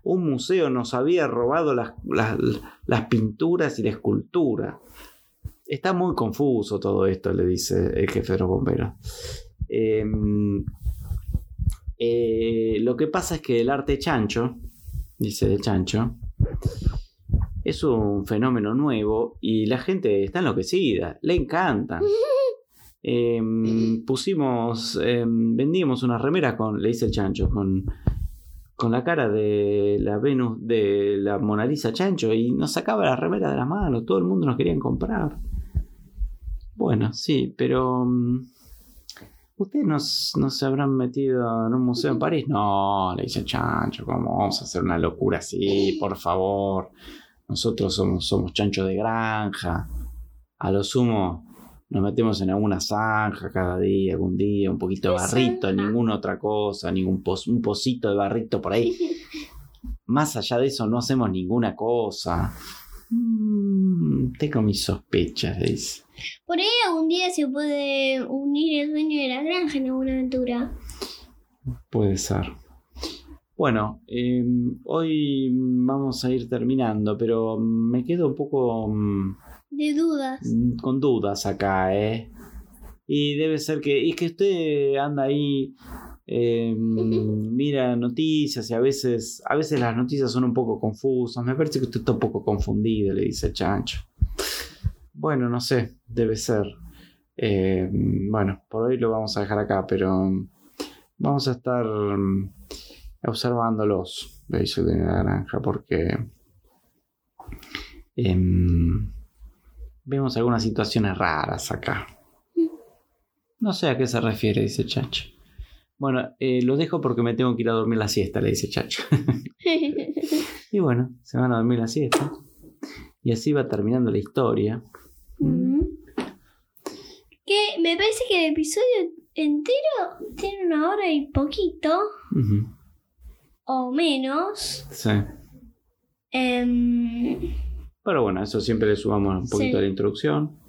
un museo nos había robado las, las, las pinturas y la escultura. Está muy confuso todo esto, le dice el jefe de los bomberos. Em, eh, lo que pasa es que el arte chancho, dice el chancho, es un fenómeno nuevo y la gente está enloquecida, le encanta. Em, pusimos, em, vendíamos unas remeras con, le dice el chancho, con, con la cara de la Venus, de la Mona Lisa Chancho y nos sacaba la remera de las manos, todo el mundo nos querían comprar. Bueno, sí, pero... mm, ¿Ustedes no, no se habrán metido en un museo en París? No, le dice el chancho, ¿cómo vamos a hacer una locura así? Por favor. Nosotros somos, somos chanchos de granja. A lo sumo nos metemos en alguna zanja cada día, algún día, un poquito de ¿Qué barrito, ninguna otra cosa, ningún pos- un pocito de barrito por ahí. Más allá de eso no hacemos ninguna cosa. Mm, tengo mis sospechas, dice. Por ahí algún día se puede unir el dueño de la granja en alguna aventura. Puede ser. Bueno, eh, hoy vamos a ir terminando, pero me quedo un poco mm, De dudas. con dudas acá, ¿eh? Y debe ser que, es que usted anda ahí, eh, mira noticias y a veces, a veces las noticias son un poco confusas. Me parece que usted está un poco confundido, le dice chancho. Bueno, no sé, debe ser. Eh, bueno, por hoy lo vamos a dejar acá, pero vamos a estar observándolos, le dice de la granja, porque em, vemos algunas situaciones raras acá. No sé a qué se refiere, dice Chacho. Bueno, eh, lo dejo porque me tengo que ir a dormir la siesta, le dice Chacho. y bueno, se van a dormir la siesta. Y así va terminando la historia. Que me parece que el episodio entero tiene una hora y poquito, o menos. Sí. Em, Pero bueno, eso siempre le sumamos un poquito Sí. a la introducción.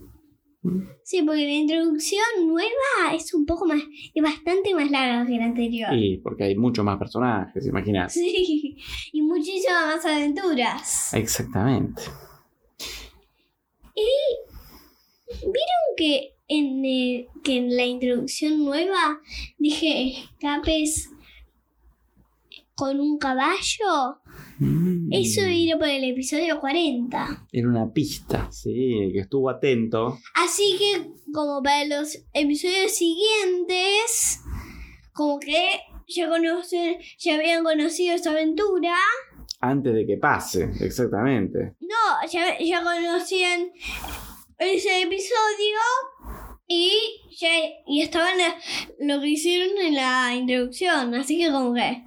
Sí, porque la introducción nueva es un poco más, es bastante más larga que la anterior. Y porque hay muchos más personajes, imagínate. Sí, y muchísimas más aventuras. Exactamente. ¿Vieron que en, el- que en la introducción nueva dije escapes con un caballo? Mm. Eso era por el episodio 40. Era una pista, sí, que estuvo atento. Así que como para los episodios siguientes, como que ya conocen, ya habían conocido esta aventura. Antes de que pase, exactamente. No, ya, ya conocían ese episodio y ya y estaban eh, lo que hicieron en la introducción. Así que como que,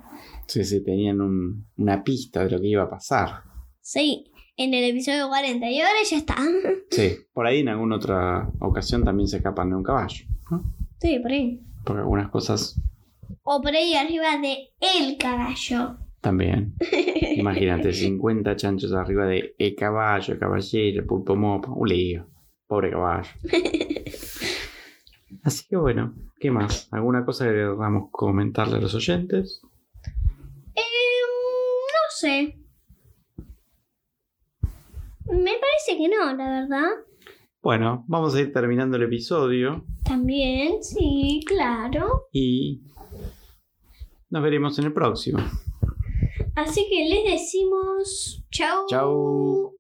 Sí, sí, tenían un- una pista de lo que iba a pasar. sí, en el episodio 40 y ahora ya está. Sí, por ahí en alguna otra ocasión también se escapan de un caballo. ¿no? Sí, por ahí. Porque algunas cosas O por ahí arriba de el caballo. también. Imagínate, 50 chanchos arriba de el caballo, el caballero, el pulpo mopo, un lío. Pobre caballo. Así que bueno, ¿qué más? ¿Alguna cosa que queramos comentarle a los oyentes? Sé. Me parece que no, la verdad. Bueno, vamos a ir terminando el episodio También, sí, claro. y nos veremos en el próximo. Así que les decimos chau. Chau.